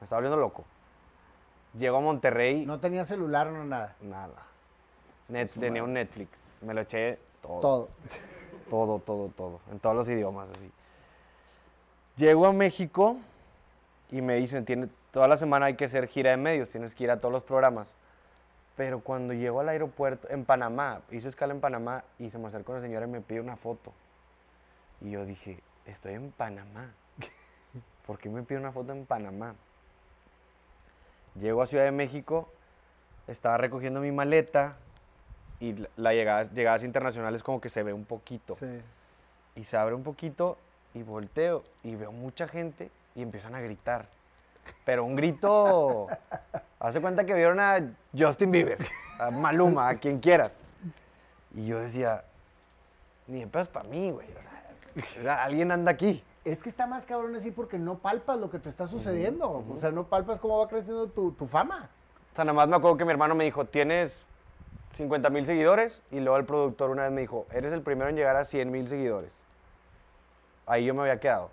Speaker 1: Me estaba volviendo loco. Llego a Monterrey,
Speaker 2: No tenía celular, no nada.
Speaker 1: nada. Net- tenía un Netflix. Me lo eché todo.
Speaker 2: Todo. (laughs)
Speaker 1: Todo, todo, todo. En todos los idiomas, así. Llego a México y me dicen, tiene, toda la semana hay que hacer gira de medios, tienes que ir a todos los programas. Pero cuando llego al aeropuerto, en Panamá, hice escala en Panamá y se me acerca una señora y me pide una foto. Y yo dije, estoy en Panamá. (laughs) ¿Por qué me pide una foto en Panamá? Llego a Ciudad de México, estaba recogiendo mi maleta y la- la llegada, llegadas internacionales como que se ve un poquito.
Speaker 2: Sí.
Speaker 1: Y se abre un poquito y volteo y veo mucha gente y empiezan a gritar. Pero un grito, hace cuenta que vieron a Justin Bieber, a Maluma, a quien quieras. Y yo decía, ni pedos para mí, güey. O sea, alguien anda aquí.
Speaker 2: Es que está más cabrón así porque no palpas lo que te está sucediendo. O sea, no palpas cómo va creciendo tu, tu fama.
Speaker 1: O sea, nada más me acuerdo que mi hermano me dijo, tienes 50 mil seguidores. Y luego el productor una vez me dijo, eres el primero en llegar a 100 mil seguidores. Ahí yo me había quedado.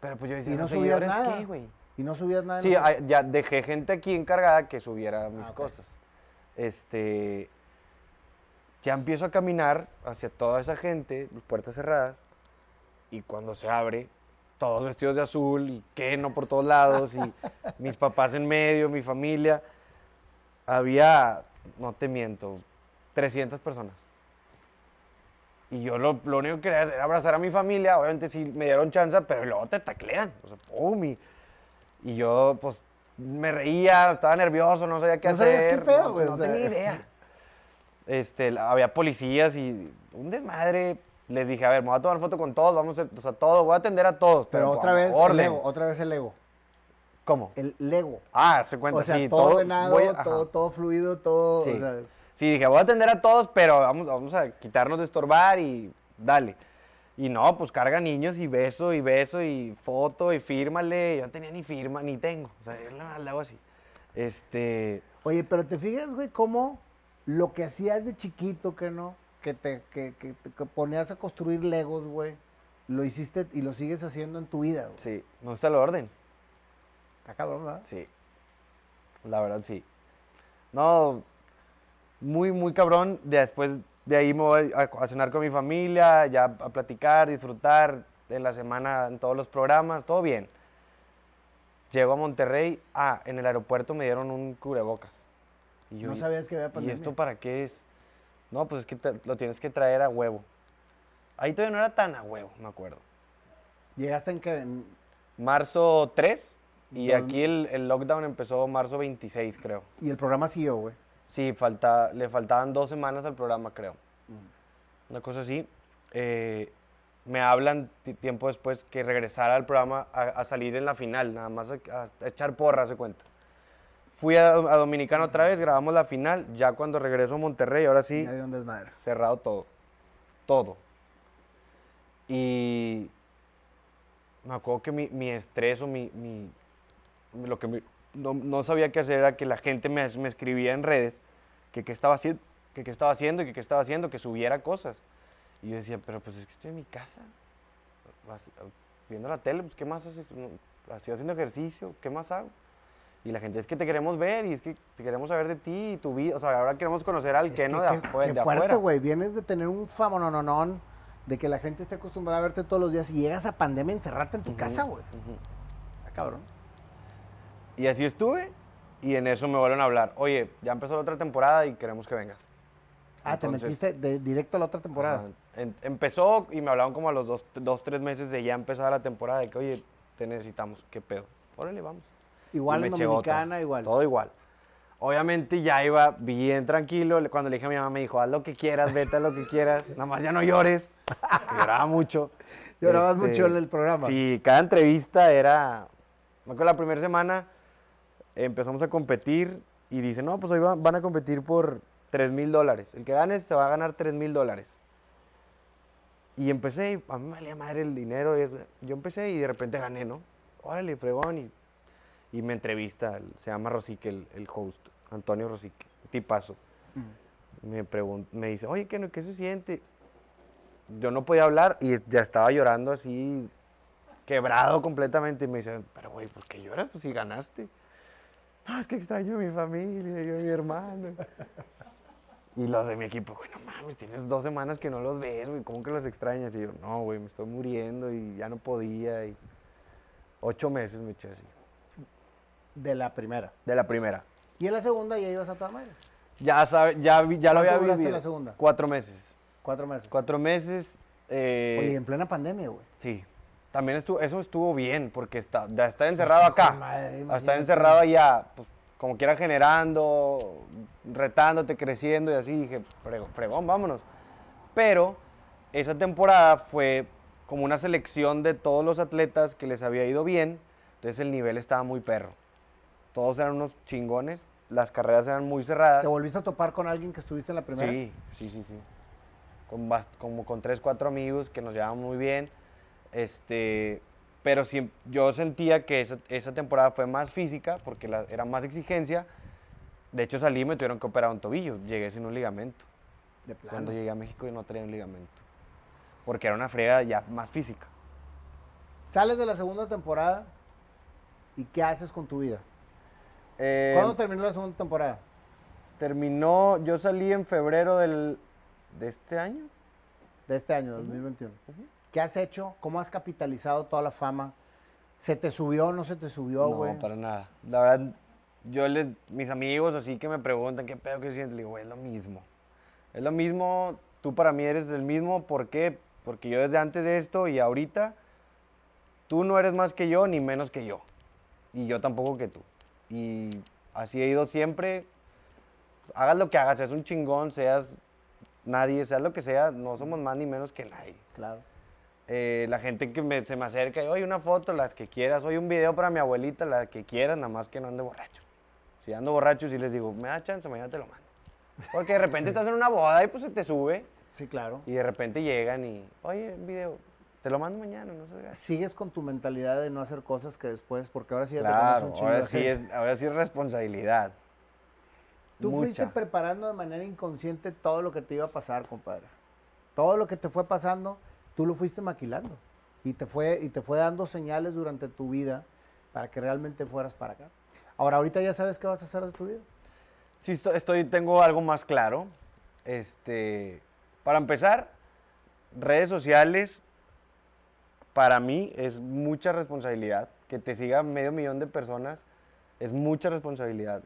Speaker 1: Pero pues yo decía,
Speaker 2: Y no
Speaker 1: ¿los seguidores
Speaker 2: nada.
Speaker 1: qué, güey?
Speaker 2: Y no subías nada.
Speaker 1: Sí, ah, ya dejé gente aquí encargada que subiera mis
Speaker 2: Ah, ok.
Speaker 1: cosas. Este, ya empiezo a caminar hacia toda esa gente, las puertas cerradas, y cuando se abre, todos vestidos de azul y no por todos lados, y (laughs) mis papás en medio, mi familia, había, no te miento, 300 personas. Y yo lo, lo único que quería era abrazar a mi familia, obviamente sí me dieron chance, pero luego te taclean, o sea, pum, y, y yo, pues, me reía, estaba nervioso, no sabía qué
Speaker 2: No sabías
Speaker 1: hacer.
Speaker 2: qué pedo,
Speaker 1: no,
Speaker 2: güey,
Speaker 1: no tenía idea. (laughs) Este, había policías y un desmadre. Les dije, a ver, me voy a tomar foto con todos, vamos a hacer, o sea, todo, voy a atender a todos.
Speaker 2: Pero otra vez el ego, otra vez el ego.
Speaker 1: ¿Cómo?
Speaker 2: El Lego.
Speaker 1: Ah, se cuenta,
Speaker 2: O sea,
Speaker 1: sí.
Speaker 2: todo,
Speaker 1: voy ajá.
Speaker 2: todo, todo fluido, todo.
Speaker 1: Sí.
Speaker 2: o sea,
Speaker 1: Sí, dije, voy a atender a todos, pero vamos, vamos a quitarnos de estorbar y dale. Y no, pues carga niños y beso y beso y foto y fírmale. Yo no tenía ni firma, ni tengo. O sea, la- la hago así. Este,
Speaker 2: Oye, pero te fijas, güey, cómo lo que hacías de chiquito, que no, que te que, que te que ponías a construir legos, güey, lo hiciste y lo sigues haciendo en tu vida, güey.
Speaker 1: sí, me gusta el orden.
Speaker 2: Está cabrón, ¿verdad?
Speaker 1: Sí. La verdad, sí. No, muy, muy cabrón. Después de ahí me voy a, a cenar con mi familia, ya a platicar, disfrutar en la semana en todos los programas, todo bien. Llego a Monterrey, ah, en el aeropuerto me dieron un cubrebocas. Y
Speaker 2: No
Speaker 1: "¿Y-
Speaker 2: sabías que había
Speaker 1: ¿Y
Speaker 2: pandemia.
Speaker 1: esto para qué es? No, pues es que te- lo tienes que traer a huevo. Ahí todavía no era tan a huevo, me acuerdo.
Speaker 2: Llegaste en en-
Speaker 1: Marzo 3 y aquí el, el lockdown empezó marzo 26, creo.
Speaker 2: y el programa siguió, güey.
Speaker 1: Sí, falta, le faltaban dos semanas al programa, creo. Una cosa así. Eh, me hablan ti- tiempo después que regresara al programa a, a salir en la final, nada más a, a echar porra, se cuenta. Fui a, a Dominicana otra vez, grabamos la final, ya cuando regreso a Monterrey, ahora sí, cerrado todo. Todo. Y me acuerdo que mi, mi estrés o mi, mi- lo que me- no, no sabía qué hacer era que la gente me, me escribía en redes que qué estaba haciendo, que qué estaba haciendo y que qué estaba haciendo, que subiera cosas. Y yo decía, pero pues es que estoy en mi casa, vas- viendo la tele, pues ¿qué más haces? No, Estoy haciendo ejercicio, ¿qué más hago? Y la gente es que te queremos ver y es que te queremos saber de ti y tu vida. O sea, ahora queremos conocer al
Speaker 2: Es que
Speaker 1: de,
Speaker 2: qué-
Speaker 1: afue-
Speaker 2: qué
Speaker 1: de
Speaker 2: fuerte,
Speaker 1: afuera.
Speaker 2: güey. Vienes de tener un famonononón, de que la gente esté acostumbrada a verte todos los días y llegas a pandemia encerrarte en tu casa, güey. Está cabrón.
Speaker 1: Y así estuve y en eso me vuelven a hablar. Oye, ya empezó la otra temporada y queremos que vengas.
Speaker 2: Ah, te
Speaker 1: Entonces,
Speaker 2: metiste de directo a la otra temporada.
Speaker 1: Ajá. En- empezó y me hablaban como a los dos, dos, tres meses de ya empezar la temporada, de que, oye, te necesitamos, ¿qué pedo? Órale, vamos.
Speaker 2: Igual en. Dominicana, igual.
Speaker 1: Todo igual. Obviamente ya iba bien tranquilo. Cuando le dije a mi mamá, me dijo, haz lo que quieras, vete a lo que quieras. Nada más ya no llores. lloraba mucho. (laughs) Este,
Speaker 2: Llorabas mucho en el programa.
Speaker 1: Sí, cada entrevista era... Me acuerdo la primera semana empezamos a competir y dice, no, pues hoy va- van a competir por 3 mil dólares. El que gane se va a ganar 3 mil dólares. Y empecé, y a mí me valía madre el dinero. y es- yo empecé y de repente gané, ¿no? Órale, fregón. Y, y me entrevista, se llama Rosique, el, el host, Antonio Rosique, tipazo. Me, pregun- me dice, oye, ¿qué, ¿qué se siente? Yo no podía hablar y ya estaba llorando así, quebrado completamente. Y me dice, pero güey, ¿por qué lloras? Pues si ganaste. No, es que extraño a mi familia, yo a mi hermano. Y los de mi equipo, güey, no mames, tienes dos semanas que no los ves, güey, ¿cómo que los extrañas? Y yo, no, güey, me estoy muriendo y ya no podía. Y ocho meses me eché así,
Speaker 2: De la primera.
Speaker 1: de la primera.
Speaker 2: Y en la segunda ya ibas a toda madre.
Speaker 1: Ya, sabe, ya, ya lo
Speaker 2: ¿Cuánto
Speaker 1: había vivido.
Speaker 2: la segunda?
Speaker 1: Cuatro meses.
Speaker 2: Cuatro meses.
Speaker 1: Cuatro meses. eh,
Speaker 2: Oye, en plena pandemia, güey.
Speaker 1: Sí. También estuvo, eso estuvo bien, porque está, de estar encerrado acá,
Speaker 2: madre,
Speaker 1: a estar encerrado allá, pues, como quiera generando, retándote, creciendo y así, dije, "Frego- fregón, vámonos. Pero esa temporada fue como una selección de todos los atletas que les había ido bien, entonces el nivel estaba muy perro. Todos eran unos chingones, las carreras eran muy cerradas.
Speaker 2: ¿Te volviste a topar con alguien que estuviste en la primera?
Speaker 1: Sí, sí, sí, sí. Con como con tres, cuatro amigos que nos llevaban muy bien. Este, pero siem- yo sentía que esa, esa temporada fue más física porque la- era más exigencia. De hecho salí y me tuvieron que operar un tobillo. Llegué sin un ligamento.
Speaker 2: De plano.
Speaker 1: Cuando llegué a México yo no tenía un ligamento. Porque era una frega ya más física.
Speaker 2: Sales de la segunda temporada y ¿qué haces con tu vida?
Speaker 1: Eh,
Speaker 2: ¿Cuándo terminó la segunda temporada?
Speaker 1: terminó, yo salí en febrero del, de este año.
Speaker 2: De este año, 2021. ¿Qué has hecho? ¿Cómo has capitalizado toda la fama? ¿Se te subió o no se te subió, güey?
Speaker 1: No, para nada. La verdad, yo les, mis amigos así que me preguntan qué pedo que sientes, le digo, es lo mismo. Es lo mismo, tú para mí eres el mismo, ¿por qué? Porque yo desde antes de esto y ahorita, tú no eres más que yo ni menos que yo. Y yo tampoco que tú. Y así he ido siempre. Hagas lo que hagas, seas un chingón, seas nadie, seas lo que sea, no somos más ni menos que nadie.
Speaker 2: Claro.
Speaker 1: Eh, la gente que me- se me acerca, y, oye, una foto, las que quieras, oye, un video para mi abuelita, la que quieras, nada más que no ande borracho. Si ando borracho, sí les digo, me da chance, mañana te lo mando. Porque de repente estás en una boda y pues se te sube,
Speaker 2: Sí, claro.
Speaker 1: y de repente llegan y, oye, un video, te lo mando mañana, no sé.
Speaker 2: Sigues con tu mentalidad de no hacer cosas que después, porque ahora sí ya te
Speaker 1: Claro,
Speaker 2: conoce un chingo
Speaker 1: ahora sí,
Speaker 2: gente.
Speaker 1: es, ahora sí es responsabilidad.
Speaker 2: Tú fuiste preparando de manera inconsciente todo lo que te iba a pasar, compadre. Todo lo que te fue pasando, tú lo fuiste maquilando. Y te fue, y te fue dando señales durante tu vida para que realmente fueras para acá. Ahora, ahorita ya sabes qué vas a hacer de tu vida.
Speaker 1: Sí, estoy, tengo algo más claro. Este, para empezar, redes sociales, para mí es mucha responsabilidad. Que te siga medio millón de personas es mucha responsabilidad.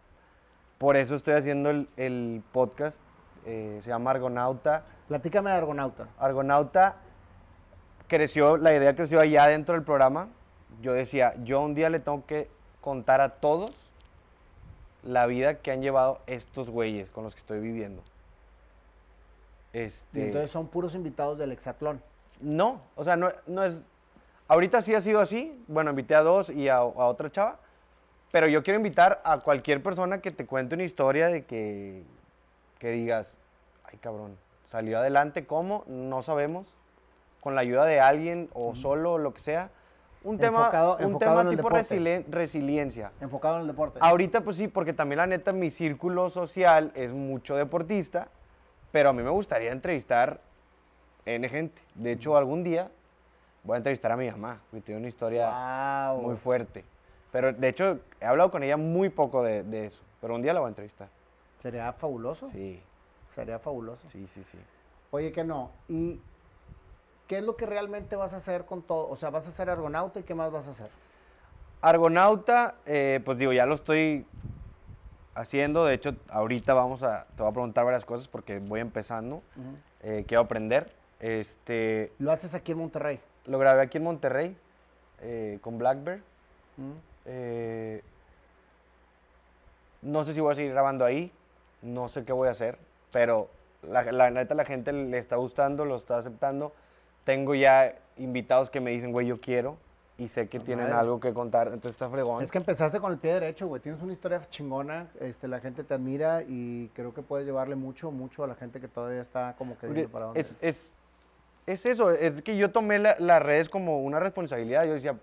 Speaker 1: Por eso estoy haciendo el, el podcast, eh, se llama Argonauta.
Speaker 2: Platícame de Argonauta.
Speaker 1: Argonauta creció, la idea creció allá dentro del programa. Yo decía, yo un día le tengo que contar a todos la vida que han llevado estos güeyes con los que estoy viviendo. Este,
Speaker 2: Y entonces son puros invitados del hexatlón.
Speaker 1: no, o sea, no, no es. Ahorita sí ha sido así. Bueno, invité a dos y a, a otra chava. Pero yo quiero invitar a cualquier persona que te cuente una historia de que, que digas, ay cabrón, salió adelante, ¿cómo? No sabemos. Con la ayuda de alguien o solo lo que sea. Un tema,
Speaker 2: Enfocado-
Speaker 1: un
Speaker 2: enfocado
Speaker 1: tema
Speaker 2: en el
Speaker 1: tipo resili- resiliencia.
Speaker 2: Enfocado en el deporte.
Speaker 1: Ahorita pues sí, porque también la neta mi círculo social es mucho deportista, pero a mí me gustaría entrevistar N gente. De hecho, algún día voy a entrevistar a mi mamá, porque tiene una historia
Speaker 2: Guau.
Speaker 1: muy fuerte. Pero de hecho, he hablado con ella muy poco de, de eso, pero un día la voy a entrevistar.
Speaker 2: Sería fabuloso.
Speaker 1: Sí,
Speaker 2: Sería fabuloso.
Speaker 1: sí, sí, sí.
Speaker 2: Oye, que no. ¿Y qué es lo que realmente vas a hacer con todo? O sea, vas a ser argonauta y qué más vas a hacer.
Speaker 1: Argonauta, eh, pues digo, ya lo estoy haciendo. De hecho, ahorita vamos a, te voy a preguntar varias cosas porque voy empezando. Eh, quiero aprender. Este,
Speaker 2: Lo haces aquí en Monterrey.
Speaker 1: Lo grabé aquí en Monterrey. eh, con Black Bear. Eh, no sé si voy a seguir grabando ahí, no sé qué voy a hacer, pero la, la neta la gente le está gustando, lo está aceptando. Tengo ya invitados que me dicen, güey, yo quiero y sé que tienen
Speaker 2: madre.
Speaker 1: algo que contar, entonces está fregón.
Speaker 2: Es que empezaste con el pie derecho, güey. Tienes una historia chingona, este, la gente te admira y creo que puedes llevarle mucho, mucho a la gente que todavía está como que viendo para dónde.
Speaker 1: es, es, es eso, es que yo tomé la- las redes como una responsabilidad. Yo decía,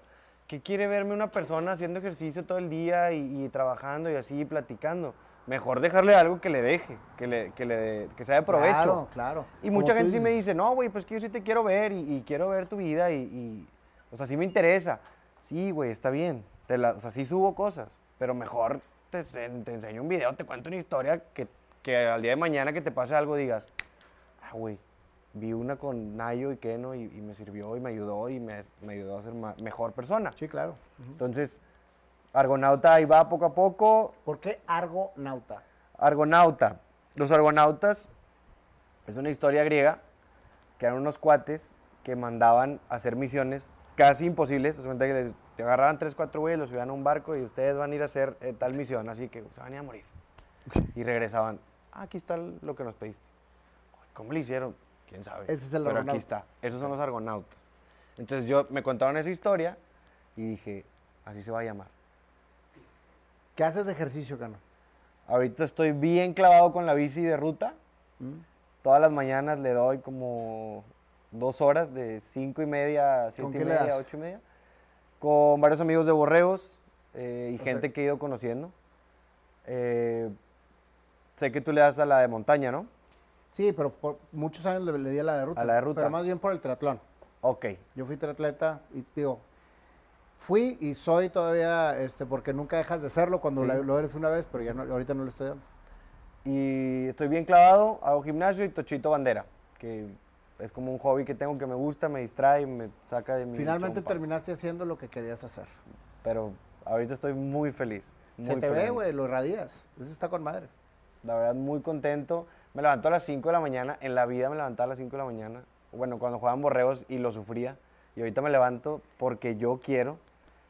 Speaker 1: ¿qué quiere verme una persona haciendo ejercicio todo el día y, y trabajando y así, y platicando? Mejor dejarle algo que le deje, que, le, que, le, que sea de provecho.
Speaker 2: Claro, claro.
Speaker 1: Y
Speaker 2: Como
Speaker 1: mucha gente sí me dice, no, güey, pues que yo sí te quiero ver y, y quiero ver tu vida y, y, o sea, sí me interesa. Sí, güey, está bien. Te la, o sea, sí subo cosas, pero mejor te, te enseño un video, te cuento una historia que, que al día de mañana que te pase algo digas, ah, güey, vi una con Nayo y Keno y, y me sirvió y me ayudó y me, me ayudó a ser mejor persona.
Speaker 2: Sí, claro.
Speaker 1: Entonces, Argonauta ahí va poco a poco,
Speaker 2: ¿Por qué Argonauta?
Speaker 1: Argonauta. Los argonautas es una historia griega que eran unos cuates que mandaban a hacer misiones casi imposibles. Se cuenta que les te agarraban tres, cuatro güeyes, los subían a un barco y ustedes van a ir a hacer eh, tal misión, así que se van a ir a morir. (laughs) Y regresaban. "Ah, aquí está lo que nos pediste. ¿Cómo le hicieron? ¿Quién sabe?
Speaker 2: Ese es el
Speaker 1: Pero aquí está. Esos son los argonautas. Entonces yo me contaron esa historia y dije, así se va a llamar.
Speaker 2: ¿Qué haces de ejercicio, Cano?
Speaker 1: Ahorita estoy bien clavado con la bici de ruta. Todas las mañanas le doy como dos horas de cinco y media a siete y media, ocho y media. Con varios amigos de Borregos eh, y
Speaker 2: O sea-
Speaker 1: gente que he ido conociendo. Eh, sé que tú le das a la de montaña, ¿no?
Speaker 2: Sí, pero por muchos años le, le di a la de ruta.
Speaker 1: A la de ruta.
Speaker 2: Pero más bien por el triatlón.
Speaker 1: Ok.
Speaker 2: Yo fui triatleta y digo, fui y soy todavía, este, porque nunca dejas de serlo cuando
Speaker 1: Sí.
Speaker 2: la- lo eres una vez, pero ya no, ahorita no lo estoy dando.
Speaker 1: Y estoy bien clavado, hago gimnasio y tochito bandera, que es como un hobby que tengo que me gusta, me distrae, me saca de mi
Speaker 2: Finalmente
Speaker 1: chompa.
Speaker 2: terminaste haciendo lo que querías hacer.
Speaker 1: Pero ahorita estoy muy feliz.
Speaker 2: Se
Speaker 1: muy
Speaker 2: te ve,
Speaker 1: pleno.
Speaker 2: güey, lo irradias. Eso está con madre.
Speaker 1: La verdad, muy contento. Me levanto a las 5 de la mañana. En la vida me levantaba a las 5 de la mañana. Bueno, cuando jugaban borreos y lo sufría. Y ahorita me levanto porque yo quiero.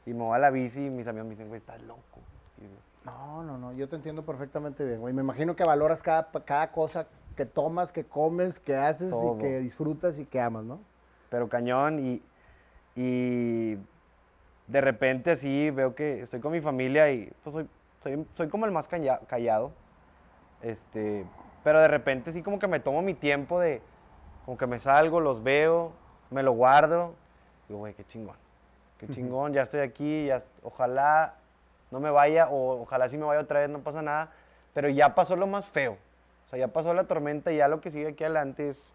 Speaker 1: Y me voy a la bici y mis amigos me dicen, güey, estás loco. Y yo,
Speaker 2: No, no, no, yo te entiendo perfectamente bien, güey. Me imagino que valoras cada, cada cosa que tomas, que comes, que haces
Speaker 1: Todo.
Speaker 2: y que disfrutas y que amas, ¿no?
Speaker 1: Pero cañón y, y de repente así veo que estoy con mi familia y pues soy, soy, soy como el más calla- callado. Este, pero de repente sí como que me tomo mi tiempo de, como que me salgo, los veo, me lo guardo. Digo, güey, qué chingón. Qué chingón, ya estoy aquí, ya, ojalá no me vaya o ojalá sí me vaya otra vez, no pasa nada. Pero ya pasó lo más feo. O sea, ya pasó la tormenta y ya lo que sigue aquí adelante es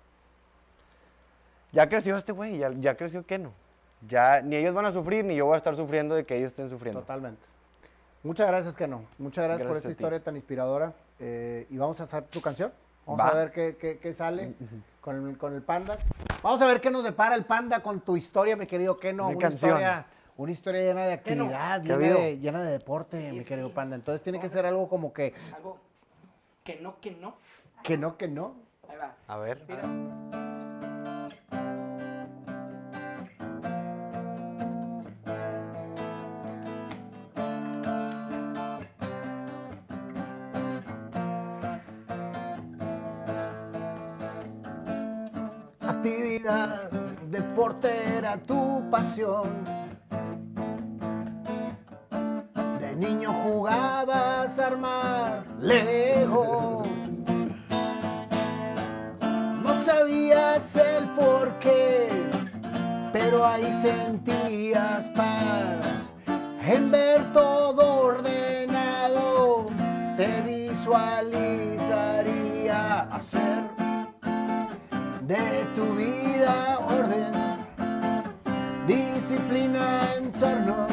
Speaker 1: ya creció este güey, ya, ya creció que no. Ya ni ellos van a sufrir, ni yo voy a estar sufriendo de que ellos estén sufriendo.
Speaker 2: Totalmente. Muchas gracias, Keno. Muchas gracias, por esta historia tan inspiradora. Eh, y vamos a hacer tu canción. Vamos
Speaker 1: Va.
Speaker 2: a ver qué, qué- qué sale con el, con el panda. Vamos a ver qué nos depara el panda con tu historia, mi querido Keno.
Speaker 1: Mi
Speaker 2: Una
Speaker 1: canción.
Speaker 2: historia, una historia llena de actividad,
Speaker 1: ¿qué ha
Speaker 2: llena de, llena de deporte,
Speaker 3: Sí,
Speaker 2: mi querido
Speaker 3: sí.
Speaker 2: panda. Entonces tiene que ser algo como que,
Speaker 3: Algo que no, que no.
Speaker 2: que no, que no.
Speaker 3: Ahí va.
Speaker 1: A ver.
Speaker 3: Mira.
Speaker 2: De niño jugabas a armar Lego. No sabías el por qué, pero ahí sentías paz. En disciplina en torno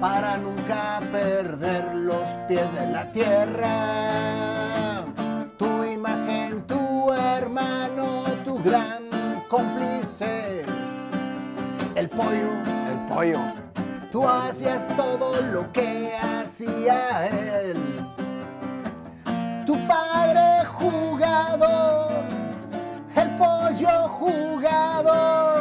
Speaker 2: para nunca perder los pies de la tierra. Tu imagen, tu hermano, tu gran cómplice, el pollo.
Speaker 1: El pollo.
Speaker 2: Tú hacías todo lo que hacía él. Tu padre jugador, el pollo jugador.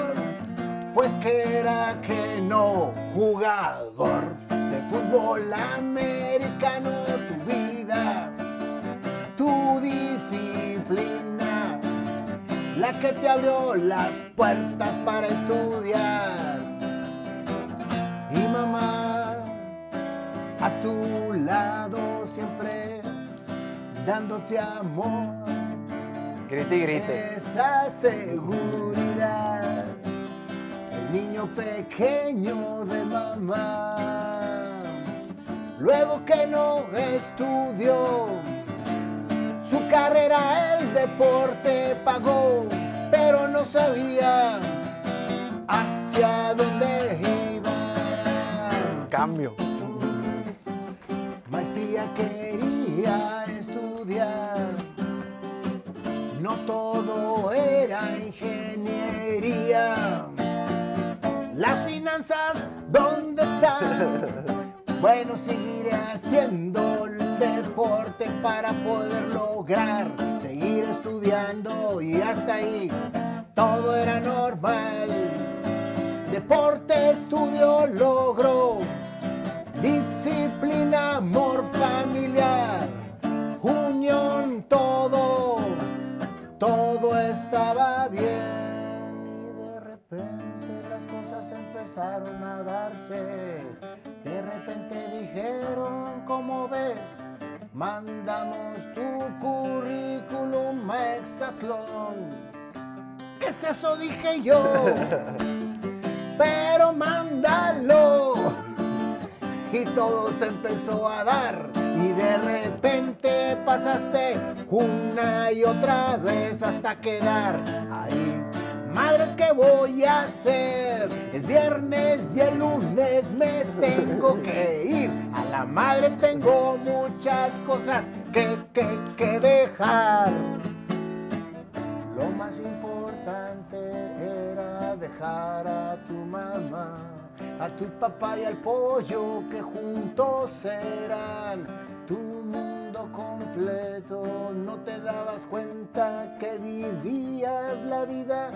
Speaker 2: Pues que era que no, jugador de fútbol americano, tu vida, tu disciplina, la que te abrió las puertas para estudiar. Y mamá, a tu lado siempre, dándote amor
Speaker 1: Grite y grite.
Speaker 2: esa. Niño pequeño de mamá. Luego que no estudió, su carrera el deporte pagó, pero no sabía hacia dónde iba
Speaker 1: Cambio.
Speaker 2: maestría quería estudiar. No todo era ingeniería. Las finanzas, ¿dónde están? (laughs) Bueno, seguiré haciendo el deporte para poder lograr seguir estudiando y hasta ahí todo era normal. Deporte, estudio, logro disciplina, amor familiar, unión, todo, todo estaba bien. Y de repente empezaron a darse. De repente dijeron, ¿cómo ves? Mandamos tu currículum a Exatlón. ¿Qué es eso? Dije yo. (laughs) Pero mándalo y todo se empezó a dar y de repente pasaste una y otra vez hasta quedar ahí. Madres, ¿qué voy a hacer? Es viernes y el lunes me tengo que ir. A la madre tengo muchas cosas que, que, que dejar. Lo más importante era dejar a tu mamá, a tu papá y al pollo que juntos eran tu completo. No te dabas cuenta que vivías la vida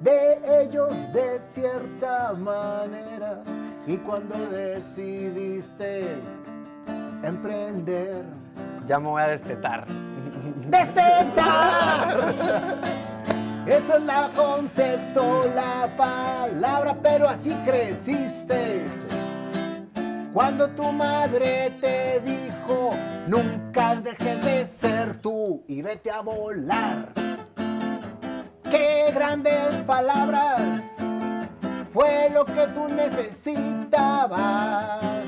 Speaker 2: de ellos de cierta manera. Y cuando decidiste emprender,
Speaker 1: Ya me voy a destetar.
Speaker 2: ¡Destetar! Ese es la concepto, la palabra, pero así creciste. Cuando tu madre te dijo, nunca dejes de ser tú y vete a volar. ¡Qué grandes palabras! Fue lo que tú necesitabas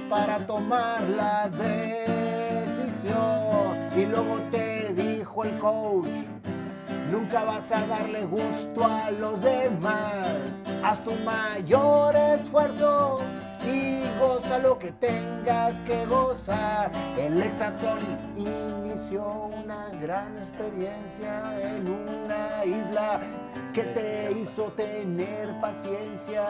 Speaker 2: para tomar la decisión. Y luego te dijo el coach, nunca vas a darle gusto a los demás. Haz tu mayor esfuerzo y goza lo que tengas que gozar. El Hexatlón inició una gran experiencia en una isla que te hizo tener paciencia,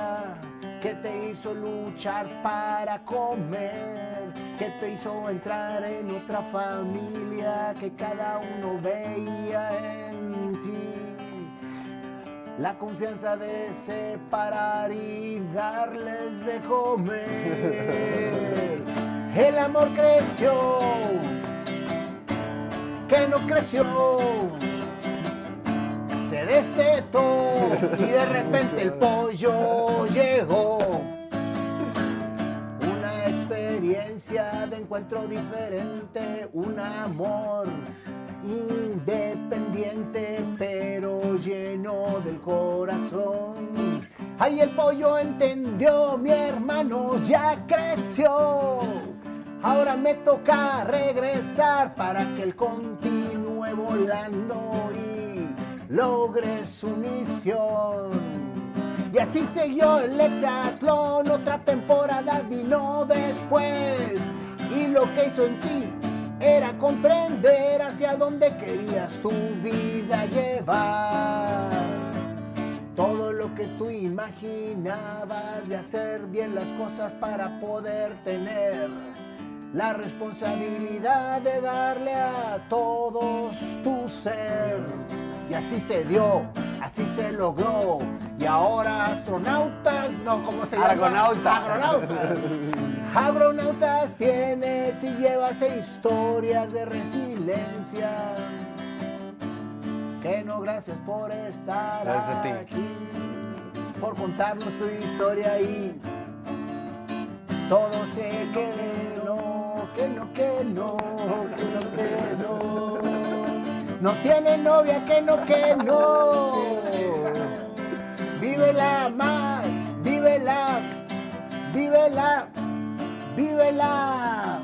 Speaker 2: que te hizo luchar para comer, que te hizo entrar en otra familia que cada uno veía en ti. La confianza de separar y darles de comer. (laughs) El amor creció, que no creció. Se destetó y de repente el pollo llegó. Experiencia de encuentro diferente, un amor independiente pero lleno del corazón. Ahí el pollo entendió, mi hermano ya creció. Ahora me toca regresar para que él continúe volando y logre su misión. Y así siguió el hexatlón, otra temporada vino después. Y lo que hizo en ti era comprender hacia dónde querías tu vida llevar. Todo lo que tú imaginabas de hacer bien las cosas para poder tener la responsabilidad de darle a todos tu ser. Y así se dio, así se logró. Y ahora astronautas, no, ¿cómo se llama?
Speaker 1: Argonauta.
Speaker 2: Agronautas. (laughs) Agronautas tienes y llevas historias de resiliencia. Que no, gracias por estar
Speaker 1: Gracias a ti.
Speaker 2: aquí, por contarnos tu historia y todo sé que no, que no, que no, que no, que no. No tiene novia, que no, que no. Vívela más, vívela, vívela, vívela.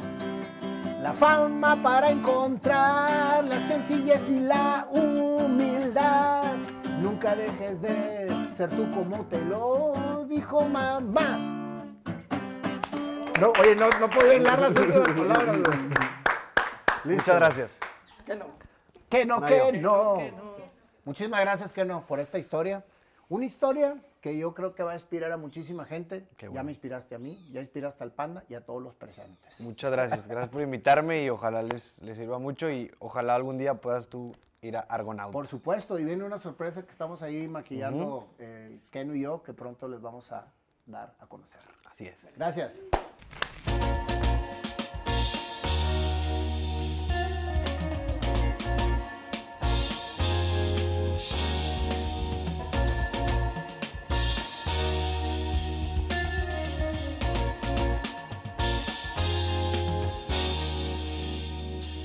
Speaker 2: La fama para encontrar la sencillez y la humildad. Nunca dejes de ser tú como te lo dijo mamá. No, oye, no, no podía hilar las últimas palabras. güey.
Speaker 1: Muchas gracias.
Speaker 3: Que no.
Speaker 2: Que no,
Speaker 1: Mario.
Speaker 3: que no.
Speaker 2: Muchísimas gracias, que no, por esta historia. Una historia que yo creo que va a inspirar a muchísima gente.
Speaker 1: Qué
Speaker 2: Ya
Speaker 1: bueno.
Speaker 2: me inspiraste a mí, ya inspiraste al panda y a todos los presentes.
Speaker 1: Muchas gracias. Gracias por invitarme y ojalá les, les sirva mucho y ojalá algún día puedas tú ir a Argonauta.
Speaker 2: Por supuesto, y viene una sorpresa que estamos ahí maquillando eh, Keno y yo, que pronto les vamos a dar a conocer.
Speaker 1: Así es.
Speaker 2: Gracias.